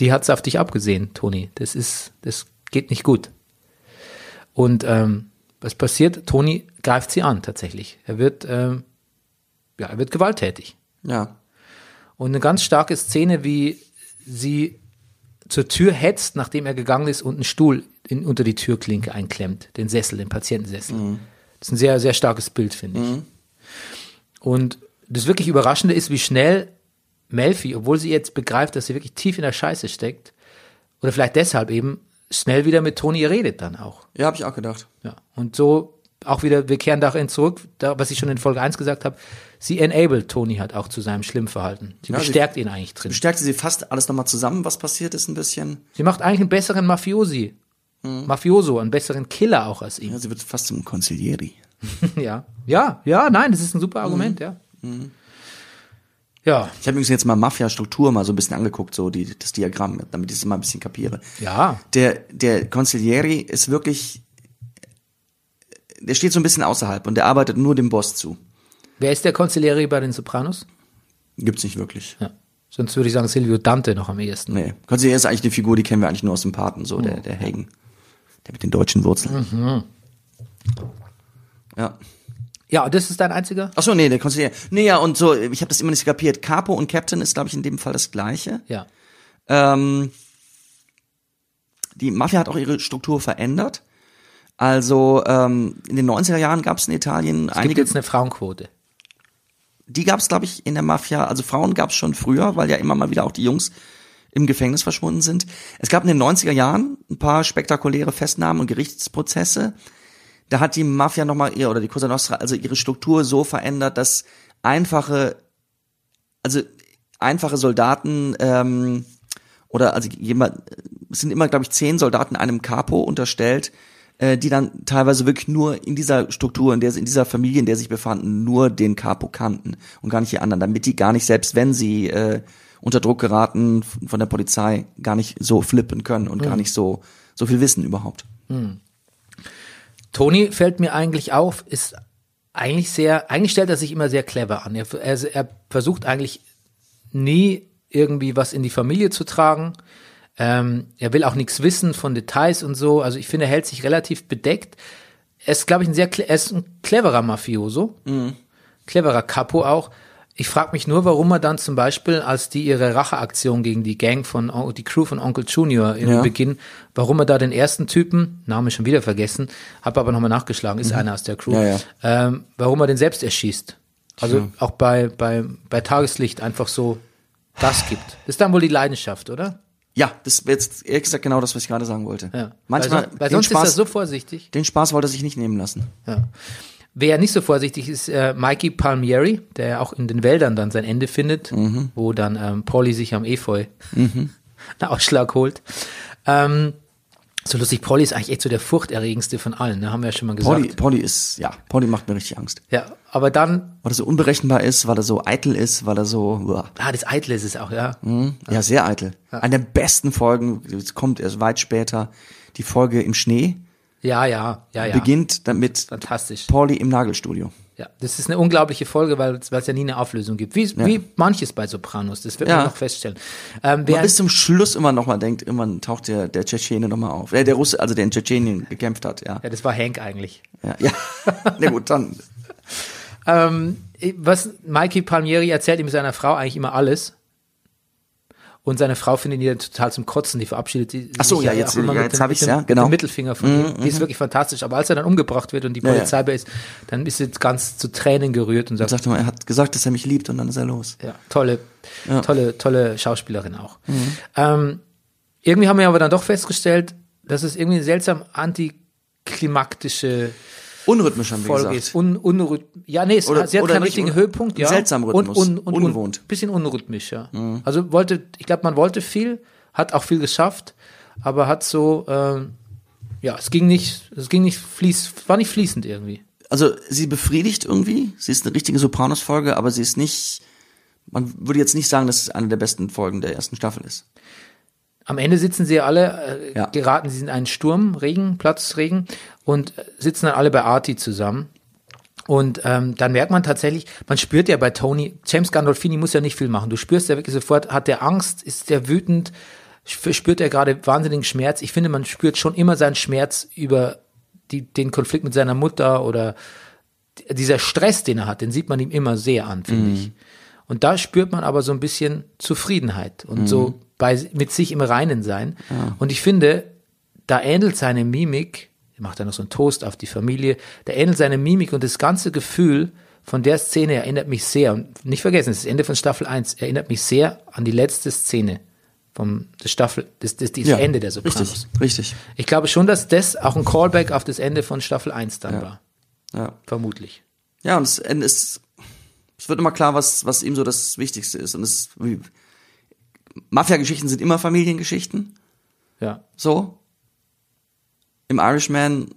die hat's auf dich abgesehen, Toni. Das ist, das geht nicht gut. Und ähm, was passiert? Toni greift sie an tatsächlich. Er wird, ähm, ja, er wird gewalttätig. Ja. Und eine ganz starke Szene, wie sie zur Tür hetzt, nachdem er gegangen ist und einen Stuhl in, unter die Türklinke einklemmt, den Sessel, den Patientensessel. Das ist ein sehr, sehr starkes Bild, finde ich. Und das wirklich Überraschende ist, wie schnell Melfi, obwohl sie jetzt begreift, dass sie wirklich tief in der Scheiße steckt, oder vielleicht deshalb eben, schnell wieder mit Toni redet dann auch. Ja, habe ich auch gedacht. Ja. Und so auch wieder, wir kehren darin zurück, da, was ich schon in Folge 1 gesagt habe, sie enabled Toni halt auch zu seinem schlimmen Verhalten. Sie Ja, sie- bestärkt ihn eigentlich drin. Bestärkte sie fast alles nochmal zusammen, was passiert ist, ein bisschen. Sie macht eigentlich einen besseren Mafiosi. Mafioso, einen besseren Killer auch als Ja, ihn. sie wird fast zum Consiglieri. Ja. Ja, ja, nein, das ist ein super Argument, ja. Ja, Ich habe übrigens jetzt mal Mafia-Struktur mal so ein bisschen angeguckt, so die, das Diagramm, damit ich es mal ein bisschen kapiere. ja. Der, der Consiglieri ist wirklich der steht so ein bisschen außerhalb und der arbeitet nur dem Boss zu. Wer ist der Consigliere bei den Sopranos? Gibt's nicht wirklich. Ja. Sonst würde ich sagen Silvio Dante noch am ehesten. Nee. Consigliere ist eigentlich eine Figur, die kennen wir eigentlich nur aus dem Paten, so, der, der Hagen. Der mit den deutschen Wurzeln. Ja. Ja, das ist dein einziger? Ach so, nee, der Consigliere. Nee, ja, und so, ich habe das immer nicht kapiert. Capo und Captain ist, glaube ich, in dem Fall das Gleiche. Ja. Ähm, die Mafia hat auch ihre Struktur verändert. Also ähm, in den 90er Jahren gab es in Italien Es gibt einige. jetzt eine Frauenquote. die gab es, glaube ich, in der Mafia. Also Frauen gab es schon früher, weil ja immer mal wieder auch die Jungs im Gefängnis verschwunden sind. Es gab in den 90er Jahren ein paar spektakuläre Festnahmen und Gerichtsprozesse. Da hat die Mafia nochmal ihr oder die Cosa Nostra also ihre Struktur so verändert, dass einfache, also einfache Soldaten ähm, oder also jemand, es sind immer, glaube ich, zehn Soldaten einem Capo unterstellt, äh, die dann teilweise wirklich nur in dieser Struktur, in der in dieser Familie, in der sie sich befanden, nur den Capo kannten und gar nicht die anderen, damit die gar nicht, selbst wenn sie äh, unter Druck geraten von der Polizei, gar nicht so flippen können und gar nicht so so viel wissen überhaupt. Toni fällt mir eigentlich auf, ist eigentlich sehr, eigentlich stellt er sich immer sehr clever an. Er, er, er versucht eigentlich nie irgendwie was in die Familie zu tragen. Ähm, er will auch nichts wissen von Details und so. Also ich finde, er hält sich relativ bedeckt. Er ist, glaube ich, ein sehr, er ist ein cleverer Mafioso. Cleverer Capo auch. Ich frage mich nur, warum er dann zum Beispiel, als die ihre Racheaktion gegen die Gang von, On- die Crew von Onkel Junior im Ja. Beginn, warum er da den ersten Typen, Name schon wieder vergessen, habe aber nochmal nachgeschlagen, ist einer aus der Crew, Mhm. Ja, ja. Ähm, warum er den selbst erschießt. Also auch bei, bei, bei Tageslicht einfach so das gibt. Das ist dann wohl die Leidenschaft, oder? Ja, das wäre jetzt ehrlich gesagt genau das, was ich gerade sagen wollte. Ja. Manchmal weil, son- weil sonst Spaß, ist er so vorsichtig. den Spaß wollte er sich nicht nehmen lassen. Ja. Wer nicht so vorsichtig ist, äh, Mikey Palmieri, der ja auch in den Wäldern dann sein Ende findet, Mhm. wo dann ähm, Polly sich am Efeu einen Ausschlag holt. Ähm, so lustig, Polly ist eigentlich echt so der furchterregendste von allen, ne? haben wir ja schon mal gesagt. Polly, Polly ist, ja, Polly macht mir richtig Angst. Ja, aber dann, Weil er so unberechenbar ist, weil er so eitel ist, weil er so, uah. ah, das Eitle ist es auch, ja. ja, sehr eitel. Eine der besten Folgen, es kommt erst weit später, die Folge im Schnee, Ja, ja, ja, ja. beginnt damit Fantastisch. Polly im Nagelstudio. Ja, das ist eine unglaubliche Folge, weil es ja nie eine Auflösung gibt. Wie, wie manches bei Sopranos, das wird Ja. man noch feststellen. Ähm, Man bis zum Schluss immer noch mal denkt, irgendwann taucht der, der Tschetschene noch mal auf. Äh, der Russe, also der in Tschetschenien gekämpft hat, ja. ja, das war Hank eigentlich. Ja, ja. Na gut, dann. Ähm, was Mikey Palmieri erzählt ihm seiner Frau eigentlich immer alles. Und seine Frau findet ihn total zum Kotzen, die verabschiedet sie. Ach so, sich ja, jetzt- ja, mit jetzt dem- hab mit ich's, dem- ja, genau. Mittelfinger von ihm. Die ist wirklich fantastisch. Aber als er dann umgebracht wird und die Ja, ja. Polizei bei ist, dann ist sie ganz zu Tränen gerührt und sagt, Sagt mal, er hat gesagt, dass er mich liebt und dann ist er los. ja, tolle, Ja. tolle, tolle Schauspielerin auch. Ähm, irgendwie haben wir aber dann doch festgestellt, dass es irgendwie eine seltsam antiklimaktische Unrhythmisch haben wir Folge gesagt. Un, unrhyth ja, nee, es, Oder- sie hat keinen richtigen un- Höhepunkt, ja. seltsamen Rhythmus. Und, und, und, Ungewohnt. Und, bisschen unrhythmisch, ja. Also wollte, ich glaube, man wollte viel, hat auch viel geschafft, aber hat so, ähm, ja, es ging nicht, es ging nicht fließ, war nicht fließend irgendwie. Also sie befriedigt irgendwie. Sie ist eine richtige Sopranos-Folge, aber sie ist nicht. Man würde jetzt nicht sagen, dass es eine der besten Folgen der ersten Staffel ist. Am Ende sitzen sie alle, äh, Ja. geraten sie in einen Sturm, Regen, Platzregen und äh, sitzen dann alle bei Artie zusammen. Und ähm, dann merkt man tatsächlich, man spürt ja bei Tony, James Gandolfini muss ja nicht viel machen. Du spürst ja wirklich sofort, hat der Angst, ist der wütend, sp- spürt er gerade wahnsinnigen Schmerz. Ich finde, man spürt schon immer seinen Schmerz über die, den Konflikt mit seiner Mutter oder dieser Stress, den er hat, den sieht man ihm immer sehr an, finde ich. Und da spürt man aber so ein bisschen Zufriedenheit und so bei, mit sich im Reinen sein. Und ich finde, da ähnelt seine Mimik, er macht dann noch so einen Toast auf die Familie, da ähnelt seine Mimik und das ganze Gefühl von der Szene erinnert mich sehr, und nicht vergessen, das ist das Ende von Staffel 1, erinnert mich sehr an die letzte Szene vom des Staffel, das, das, das Ende der Sopranos. Richtig, richtig. Ich glaube schon, dass das auch ein Callback auf das Ende von Staffel 1 dann war. Ja. Vermutlich. Ja, und es ist. Es wird immer klar, was, was ihm so das Wichtigste ist. Und es. Mafia-Geschichten sind immer Familiengeschichten. Ja. So. Im Irishman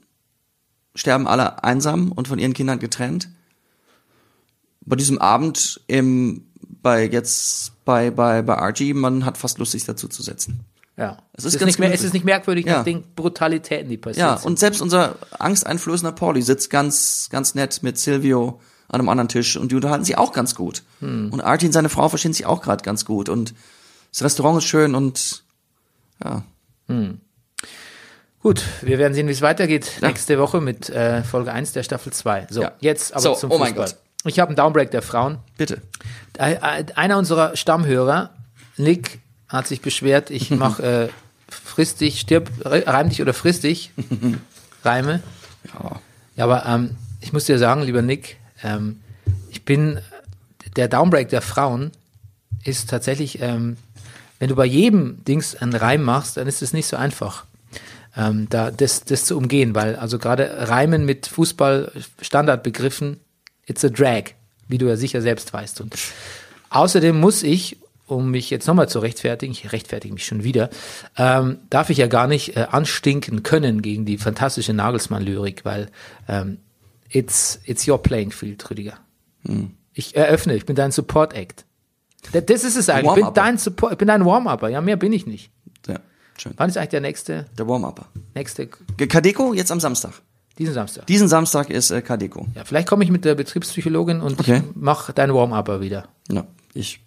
sterben alle einsam und von ihren Kindern getrennt. Bei diesem Abend im, bei jetzt, bei, bei, bei RG, man hat fast Lust, sich dazu zu setzen. Ja. Es Es ist ist, ganz nicht mehr, es ist nicht merkwürdig Ja. nach den Brutalitäten, die passiert Ja, sind. und selbst unser angsteinflößender Pauli sitzt ganz, ganz nett mit Silvio an einem anderen Tisch und die unterhalten sich auch ganz gut. Hm. Und Artin, seine Frau, verstehen sich auch gerade ganz gut und das Restaurant ist schön und ja. Gut, wir werden sehen, wie es weitergeht nächste Woche mit äh, Folge 1 der Staffel 2. So, Ja. jetzt aber So, zum oh Fußball. mein Gott. Ich habe einen Downbreak der Frauen. Bitte. Äh, äh, Einer unserer Stammhörer, Nick, hat sich beschwert, ich mache äh, frisst dich, stirb, re- reim dich oder frisst dich. Reime. Ja. Ja, aber ähm, ich muss dir sagen, lieber Nick, ähm, ich bin, der Downbreak der Frauen ist tatsächlich, ähm, wenn du bei jedem Dings einen Reim machst, dann ist es nicht so einfach, ähm, da das, das zu umgehen, weil also gerade Reimen mit Fußball-Standardbegriffen, it's a drag, wie du ja sicher selbst weißt. Und außerdem muss ich, um mich jetzt nochmal zu rechtfertigen, ich rechtfertige mich schon wieder, ähm, darf ich ja gar nicht äh, anstinken können gegen die fantastische Nagelsmann-Lyrik, weil ähm, it's, it's your playing field, Rüdiger. Ich eröffne, ich bin dein Support-Act. Das ist es eigentlich. Ich bin dein Support, ich bin dein Warm-Upper. Ja, mehr bin ich nicht. Ja, schön. Wann ist eigentlich der nächste, Der Warm-Upper. nächste, Kadeko jetzt am Samstag. diesen Samstag? Diesen Samstag ist äh, Kadeko. Ja, vielleicht komme ich mit der Betriebspsychologin und Okay. ich mach deinen Warm-Upper wieder. Ja, ich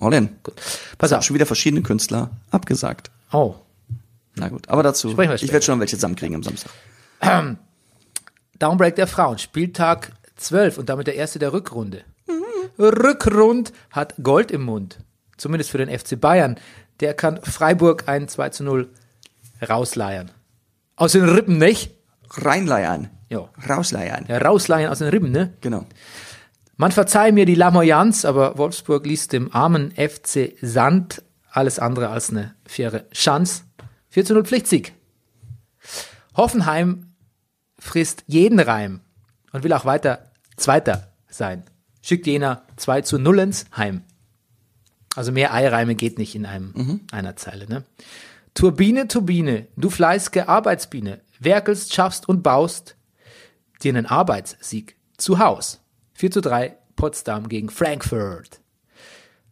all in. Gut. Pass auf. Schon wieder verschiedene Künstler abgesagt. Oh. Na gut, aber dazu. Ich werde schon welche zusammenkriegen am Samstag. Downbreak der Frauen, Spieltag 12 und damit der erste der Rückrunde. Rückrund hat Gold im Mund. Zumindest für den FC Bayern. Der kann Freiburg ein 2 zu 0 rausleiern. Aus den Rippen, nicht? Reinleiern. Ja. Rausleiern. Ja, rausleiern aus den Rippen, ne? Genau. Man verzeihe mir die Lamoyanz, aber Wolfsburg ließ dem armen FC Sand alles andere als eine faire Chance. 4 zu 0 Pflichtsieg. Hoffenheim frisst jeden Reim und will auch weiter Zweiter sein. Schickt jener 2 zu 0 ins Heim. Also mehr Eireime geht nicht in einem, einer Zeile. Ne? Turbine, Turbine, du fleißige Arbeitsbiene, werkelst, schaffst und baust dir einen Arbeitssieg zu Haus. 4 zu 3 Potsdam gegen Frankfurt.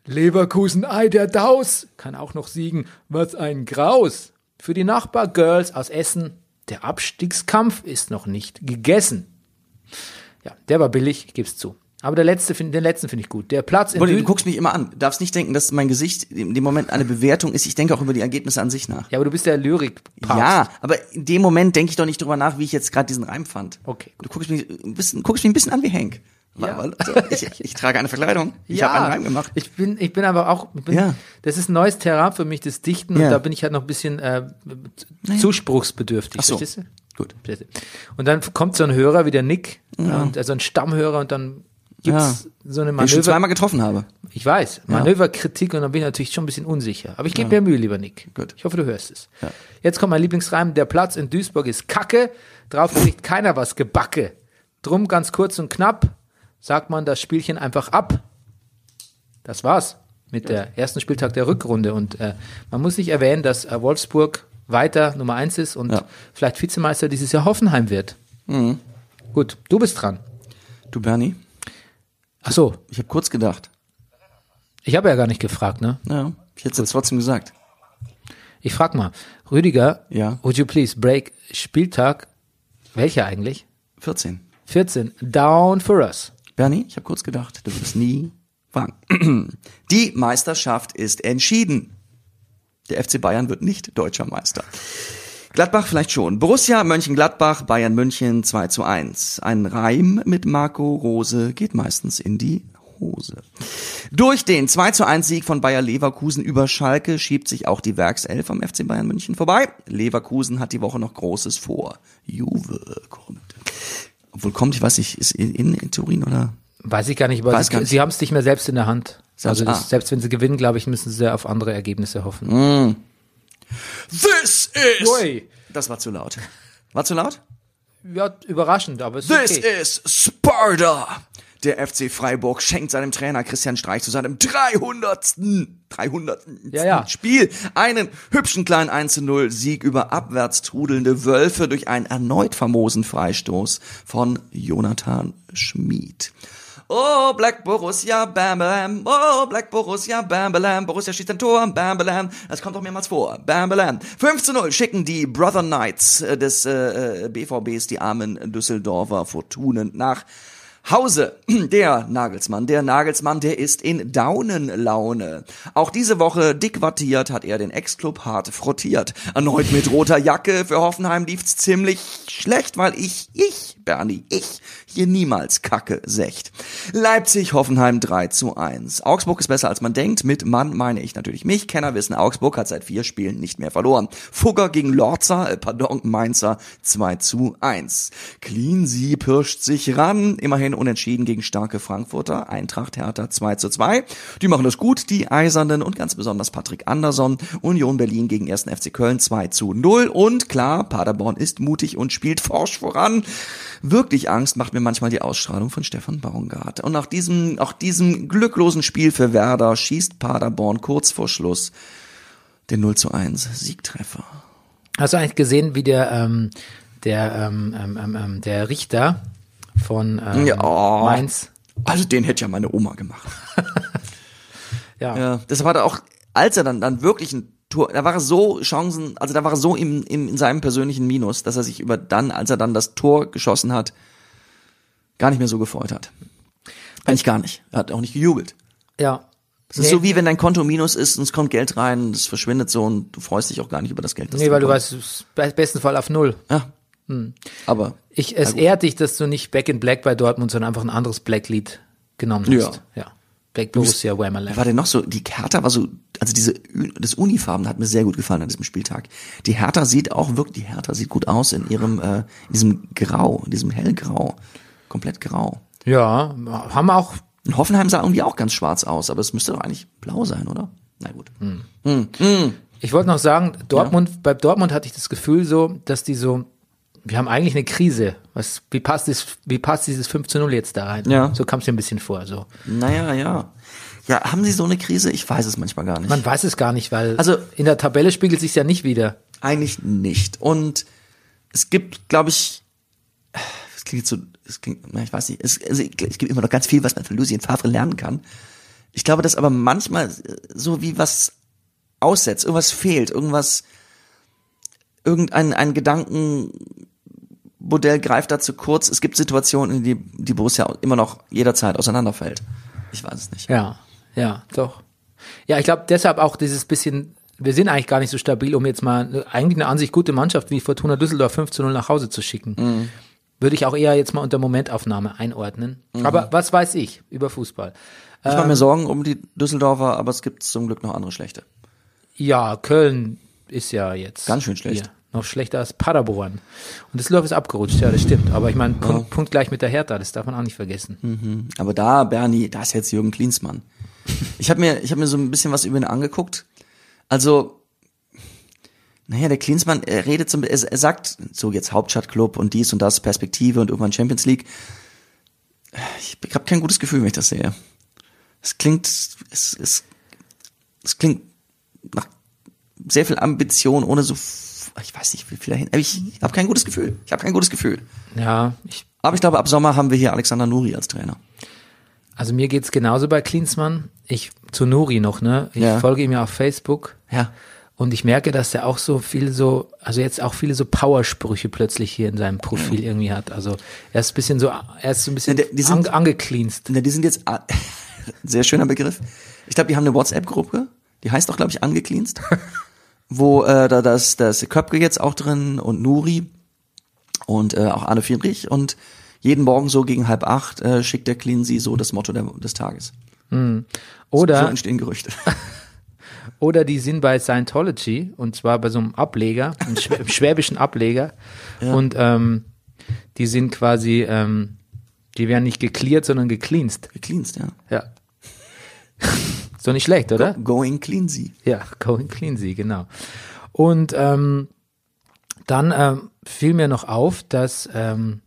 Leverkusen, ei der Daus, kann auch noch siegen. Was ein Graus. Für die Nachbar-Girls aus Essen, der Abstiegskampf ist noch nicht gegessen. Ja, der war billig, ich geb's zu. Aber der letzte, den letzten finde ich gut. Der Platz in Wolli, du guckst mich immer an. Du darfst nicht denken, dass mein Gesicht in dem Moment eine Bewertung ist. Ich denke auch über die Ergebnisse an sich nach. Ja, aber du bist der lyrik Ja, aber in dem Moment denke ich doch nicht drüber nach, wie ich jetzt gerade diesen Reim fand. Okay, Du guckst mich ein bisschen, guckst mich ein bisschen an wie Hank. Ja. Weil- Ich, ich trage eine Verkleidung. Ich habe einen Reim gemacht. Ich bin, ich bin aber auch, ich bin, Ja. das ist ein neues Terrain für mich, das Dichten, Ja. und da bin ich halt noch ein bisschen äh, zuspruchsbedürftig. Ach so. verstehst du? Gut. Und dann kommt so ein Hörer wie der Nick, und, also ein Stammhörer, und dann gibt's so eine Den ich schon Manöver. zweimal getroffen habe. Ich weiß, Manöverkritik, und dann bin ich natürlich schon ein bisschen unsicher. Aber ich gebe mir Mühe, lieber Nick. Gut. Ich hoffe, du hörst es. Jetzt kommt mein Lieblingsreim. Der Platz in Duisburg ist Kacke, drauf kriegt keiner was gebacke. Drum ganz kurz und knapp sagt man das Spielchen einfach ab. Das war's mit der ersten Spieltag der Rückrunde. Und äh, man muss nicht erwähnen, dass äh, Wolfsburg weiter Nummer eins ist und Ja. vielleicht Vizemeister dieses Jahr Hoffenheim wird. Gut, du bist dran. Du, Bernie, Ach so, ich habe kurz gedacht. ich habe ja gar nicht gefragt, ne? Ja, ich hätte es jetzt trotzdem gesagt. Ich frag mal, Rüdiger, Ja. would you please break Spieltag, welcher eigentlich? 14. 14, down for us. Bernie, ich habe kurz gedacht, du wirst nie fragen. Die Meisterschaft ist entschieden. Der FC Bayern wird nicht deutscher Meister. Gladbach vielleicht schon. Borussia Mönchengladbach, Bayern München 2 zu 1. Ein Reim mit Marco Rose geht meistens in die Hose. Durch den 2 zu 1 Sieg von Bayer Leverkusen über Schalke schiebt sich auch die Werkself am FC Bayern München vorbei. Leverkusen hat die Woche noch Großes vor. Juve kommt. Obwohl kommt, ich weiß nicht, ist in, in, in Turin oder? Weiß ich gar nicht, aber sie, sie haben es nicht mehr selbst in der Hand. Selbst- also das, ah. selbst wenn sie gewinnen, glaube ich, müssen sie auf andere Ergebnisse hoffen. This is. Ui. Das war zu laut. War zu laut? Ja, überraschend, aber es ist This okay. is Sparta. Der FC Freiburg schenkt seinem Trainer Christian Streich zu seinem 300. 300. Ja, ja. Spiel einen hübschen kleinen 1 zu 0 Sieg über abwärts trudelnde Wölfe durch einen erneut famosen Freistoß von Jonathan Schmid. Oh, Black Borussia, bam, bam. Oh, Black Borussia, bam, bam. Borussia schießt ein Tor, bam, bam. Das kommt doch mehrmals vor. Bam, bam. 5 zu 0 schicken die Brother Knights äh, des äh, äh, BVBs, die armen Düsseldorfer Fortunen, nach Hause, der Nagelsmann, der Nagelsmann, der ist in Daunenlaune. Auch diese Woche dick wattiert hat er den Ex-Club hart frottiert. Erneut mit roter Jacke. Für Hoffenheim lief's ziemlich schlecht, weil ich, ich, Bernie, ich hier niemals Kacke secht. Leipzig, Hoffenheim 3 zu 1. Augsburg ist besser als man denkt. Mit Mann meine ich natürlich mich. Kenner wissen, Augsburg hat seit vier Spielen nicht mehr verloren. Fugger gegen Lorzer, äh, pardon, Mainzer 2 zu 1. Cleansea pirscht sich ran. Immerhin unentschieden gegen starke Frankfurter. Eintracht Hertha 2 zu 2. Die machen das gut, die Eisernen und ganz besonders Patrick Anderson. Union Berlin gegen 1. FC Köln 2 zu 0. Und klar, Paderborn ist mutig und spielt forsch voran. Wirklich Angst macht mir manchmal die Ausstrahlung von Stefan Baumgart. Und nach diesem, auch diesem glücklosen Spiel für Werder schießt Paderborn kurz vor Schluss den 0 zu 1 Siegtreffer. Hast du eigentlich gesehen, wie der, ähm, der, ähm, ähm, ähm, ähm, der Richter von ähm, Ja. Mainz, Also den hätte ja meine Oma gemacht. ja, Ja, das war da auch, als er dann, dann wirklich ein Tor, da war er so Chancen, also da war er so im, im, in seinem persönlichen Minus, dass er sich über dann, als er dann das Tor geschossen hat, gar nicht mehr so gefreut hat. Eigentlich gar nicht. Er hat auch nicht gejubelt. ja. Es ist so wie wenn dein Konto minus ist und es kommt Geld rein, das verschwindet so und du freust dich auch gar nicht über das Geld. Das Nee, weil du weißt, es ist besten Fall auf Null. Ja. Aber Ich, es ehrt dich, dass du nicht Back in Black bei Dortmund, sondern einfach ein anderes Black-Lied genommen hast. Ja. Black Borussia Whammerland. war denn noch so? Die Hertha war so, also diese, das Unifarben hat mir sehr gut gefallen an diesem Spieltag. Die Hertha sieht auch wirklich, die Hertha sieht gut aus in ihrem, äh, in diesem Grau, in diesem hellgrau. Komplett grau. Ja, haben auch, Und Hoffenheim sah irgendwie auch ganz schwarz aus, aber es müsste doch eigentlich blau sein, oder? Na gut. ich wollte noch sagen, Dortmund, bei Dortmund hatte ich das Gefühl so, dass die so, wir haben eigentlich eine Krise. Was, wie passt das, wie passt dieses 5 zu 0 jetzt da rein? Ja. So kam es mir ein bisschen vor, so. Naja, ja. Ja, haben sie so eine Krise? Ich weiß es manchmal gar nicht. Man weiß es gar nicht, weil Also- in der Tabelle spiegelt sich ja nicht wieder. Eigentlich nicht. Und es gibt, glaube ich, es klingt so, es klingt, na, ich weiß nicht, es, es gibt immer noch ganz viel, was man von Lucien Favre lernen kann. Ich glaube, dass aber manchmal so wie was aussetzt, irgendwas fehlt, irgendwas, irgendein ein Gedankenmodell greift da zu kurz. Es gibt Situationen, in die die Borussia immer noch jederzeit auseinanderfällt. Ich weiß es nicht. Ja, ja, doch. Ja, ich glaube deshalb auch dieses bisschen, wir sind eigentlich gar nicht so stabil, um jetzt mal eine- eigentlich eine an sich gute Mannschaft wie Fortuna Düsseldorf 5 zu 0 nach Hause zu schicken. Mhm. Würde ich auch eher jetzt mal unter Momentaufnahme einordnen. Mhm. Aber was weiß ich über Fußball? Ich mache mir Sorgen um die Düsseldorfer, aber es gibt zum Glück noch andere schlechte. Ja, Köln ist ja jetzt Ganz schön schlecht. Hier, noch schlechter als Paderborn. Und Düsseldorf ist abgerutscht, ja, das stimmt. Aber ich meine, Punkt, Punkt gleich mit der Hertha, das darf man auch nicht vergessen. Aber da, Bernie, da ist jetzt Jürgen Klinsmann. Ich habe mir, ich habe mir so ein bisschen was über ihn angeguckt. Also, naja, der Klinsmann, er redet so, er, er sagt so jetzt Hauptstadtclub und dies und das, Perspektive und irgendwann Champions League. Ich habe kein gutes Gefühl, wenn ich das sehe. Es klingt, es, es, es klingt nach sehr viel Ambition, ohne so, ich weiß nicht, wie viel dahin. Ich, ich habe kein gutes Gefühl. Ich habe kein gutes Gefühl. Ja, ich, Aber ich glaube, ab Sommer haben wir hier Alexander Nuri als Trainer. also mir geht's genauso bei Klinsmann. Ich, zu Nuri noch, ne? Ich Ja. folge ihm ja auf Facebook. Ja. Und ich merke, dass er auch so viel so, also jetzt auch viele so Powersprüche plötzlich hier in seinem Profil irgendwie hat. Also er ist ein bisschen so, er ist so ein bisschen Ja, die- sind- ange, angecleanst. Na, die sind jetzt a- sehr schöner Begriff. Ich glaube, die haben eine WhatsApp-Gruppe, die heißt auch, glaube ich, angecleanst, wo äh, da das das Köpke jetzt auch drin und Nuri und äh, auch Arne Friedrich und jeden Morgen so gegen halb acht äh, schickt der Cleansy so das Motto der, des Tages. So Oder, entstehen Gerüchte. oder die sind bei Scientology und zwar bei so einem Ableger, einem schwä- einem schwäbischen Ableger. Und ähm, die sind quasi, ähm, die werden nicht gecleart, sondern gecleanst. Gecleanst, ja. Ja. Doch nicht schlecht, oder? Going Cleansy. Ja, Going Cleansy, genau. Und ähm, dann ähm, fiel mir noch auf, dass ähm,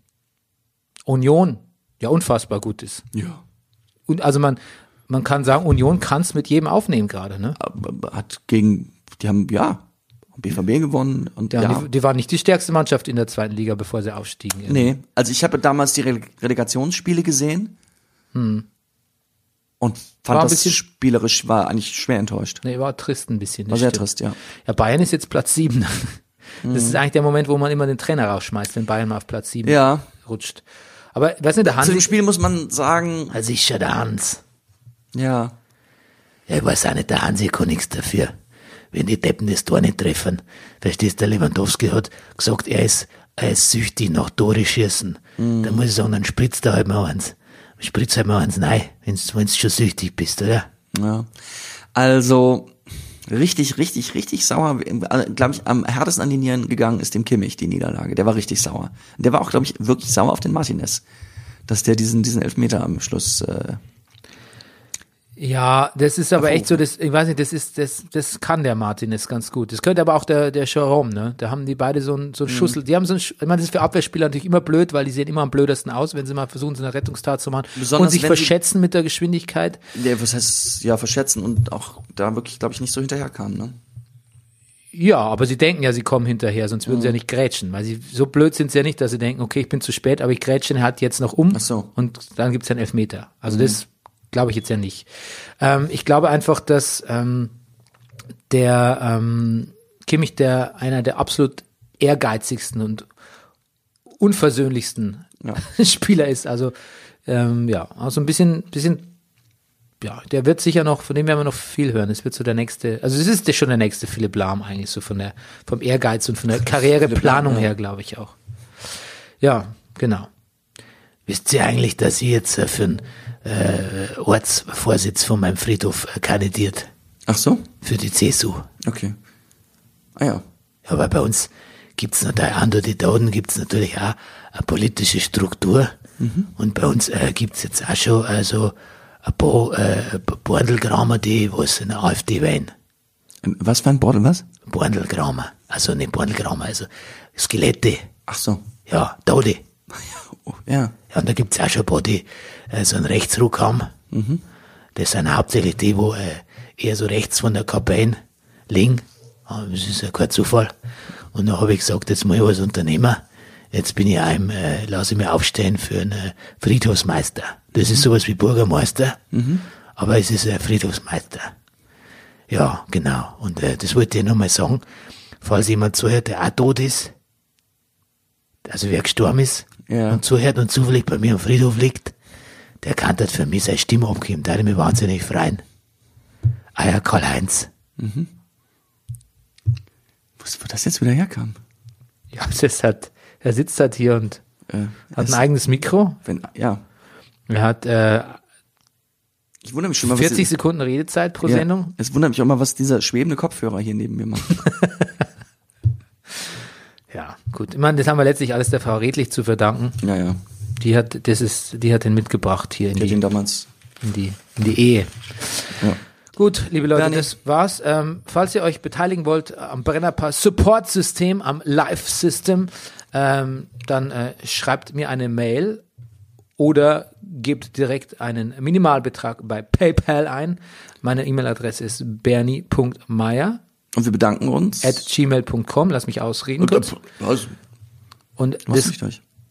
Union ja unfassbar gut ist. Ja. Und also man, man kann sagen, Union kann es mit jedem aufnehmen gerade, ne? Hat gegen, die haben, ja, BVB gewonnen und Ja, ja. Die, die war nicht die stärkste Mannschaft in der zweiten Liga, bevor sie aufstiegen. Nee, also ich habe damals die Re- Relegationsspiele gesehen Und War fand ein das bisschen- spielerisch, war eigentlich schwer enttäuscht. Nee, war trist ein bisschen. War sehr stimmt. trist, ja. Ja, Bayern ist jetzt Platz sieben. Das Mhm. ist eigentlich der Moment, wo man immer den Trainer rausschmeißt, wenn Bayern mal auf Platz sieben Ja. rutscht. Aber, weiß nicht, der Zu Hansi, dem Spiel muss man sagen, also ist ja der Hans. ja, Ja, ich weiß auch nicht, der Hansi kann nichts dafür. Wenn die Deppen das Tor nicht treffen. Verstehst du, der Lewandowski hat gesagt, er ist, er ist süchtig nach Tore schießen. Da muss ich sagen, dann spritzt er halt mal eins. Spritzt halt mal eins rein, wenn's, wenn's schon süchtig bist, oder? ja. Also, richtig, richtig, richtig sauer, glaube ich, am härtesten an die Nieren gegangen ist dem Kimmich, die Niederlage. Der war richtig sauer. Der war auch, glaube ich, wirklich sauer auf den Martinez. Dass der diesen, diesen Elfmeter am Schluss, äh, Ja, das ist aber echt so, das, ich weiß nicht, das ist, das, das kann der Martinez ganz gut. Das könnte aber auch der, der Jerome, ne? Da haben die beide so ein, so Mhm. ein Schussel, die haben so ein, ich meine, das ist für Abwehrspieler natürlich immer blöd, weil die sehen immer am blödesten aus, wenn sie mal versuchen, so eine Rettungstat zu machen Besonders und sich verschätzen mit der Geschwindigkeit. der, was heißt, ja, verschätzen und auch da wirklich, glaube ich, nicht so hinterherkam, ne? Ja, aber sie denken ja, sie kommen hinterher, sonst würden sie ja Mhm. nicht grätschen, weil sie, so blöd sind sie ja nicht, dass sie denken, okay, ich bin zu spät, aber ich grätsche halt jetzt noch um Ach so. Mhm. und dann gibt's einen Elfmeter. Also das glaube ich jetzt ja nicht. Ähm, ich glaube einfach, dass ähm, der ähm, Kimmich der einer der absolut ehrgeizigsten und unversöhnlichsten Ja. Spieler ist. Also ähm, ja, also ein bisschen, bisschen ja, der wird sicher noch, von dem werden wir noch viel hören. Es wird so der nächste, also es ist schon der nächste Philipp Lahm eigentlich, so von der, vom Ehrgeiz und von der Karriereplanung her, glaube ich auch. Ja, genau. Wisst ihr eigentlich, dass ich jetzt äh, für einen äh, Ortsvorsitz von meinem Friedhof äh, kandidiert? Ach so? Für die CSU. Okay. Ah ja. Weil bei uns gibt's natürlich, an die Daten gibt's natürlich auch eine politische Struktur. Und bei uns äh, gibt's jetzt auch schon also ein paar äh, Bordelgramer, die was in der AfD wählen. Was für ein Bordel, was? Bordelgramer. Also nicht Bordelgramer, also Skelette. Ach so. Ja, Tode. Ja. Ja, und da gibt's auch schon ein paar, die äh, so einen Rechtsruck haben. Das sind hauptsächlich die, wo äh, eher so rechts von der Kapelle liegen. Ah, Das ist ja kein Zufall. Und dann habe ich gesagt, jetzt muss ich was unternehmen. Jetzt bin ich einem, äh, lasse ich mir aufstehen für einen äh, Friedhofsmeister. Das ist sowas wie Bürgermeister, aber es ist ein Friedhofsmeister. Ja, genau. Und äh, das wollte ich nur mal sagen, falls jemand zuhört, der auch tot ist, also wer gestorben ist Ja. und zuhört und zufällig bei mir am Friedhof liegt, der kann das für mich seine Stimme abgeben. Da mich wahnsinnig freuen. Ah ja, Karl-Heinz. Was, wo das jetzt wieder herkam? Ja, das hat, er sitzt halt hier und Äh, hat ein eigenes Mikro. wenn, ja. Er hat äh, Ich wundere mich schon mal, 40 was, Sekunden Redezeit pro ja, Sendung. Es wundert mich auch mal, was dieser schwebende Kopfhörer hier neben mir macht. Ja, gut. Ich meine, das haben wir letztlich alles der Frau Redlich zu verdanken. ja, ja. Die hat, das ist, die hat den mitgebracht hier in die, ihn damals. in die, in die Ehe. Ja. Gut, liebe Leute, das war's. Ähm, falls ihr euch beteiligen wollt am Brennerpass Support System, am Live System, ähm, dann äh, schreibt mir eine Mail oder gebt direkt einen Minimalbetrag bei PayPal ein. Meine E-Mail-Adresse ist bernie.meier Und wir bedanken uns. at gmail.com. Lass mich ausreden und, kurz. also, Und das?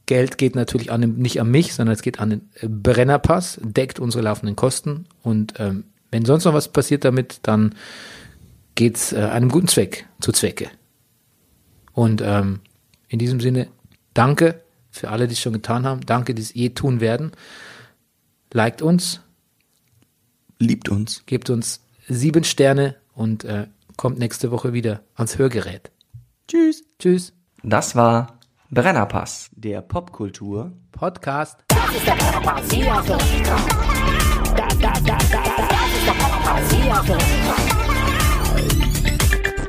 Geld geht natürlich an nicht an mich, sondern es geht an den äh, Brennerpass, deckt unsere laufenden Kosten und ähm, wenn sonst noch was passiert damit, dann geht's äh, einem guten Zweck zu Zwecke. Und ähm, in diesem Sinne, danke für alle, die es schon getan haben. Danke, die es je tun werden. Liked uns, Liebt uns. gebt uns sieben Sterne und äh, kommt nächste Woche wieder ans Hörgerät. Tschüss. Tschüss. Das war Brennerpass. Der Popkultur. Podcast. Das ist der Brennerpass, hier hast du richtig drauf. Das, das, das, das, das, das ist der Brennerpass, hier richtig drauf.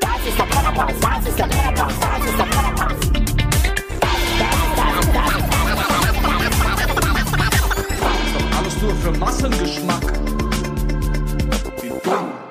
Das ist der Brennerpass, das ist der Brennerpass, das ist der Brennerpass. Alles nur für Massengeschmack. Wie dumm.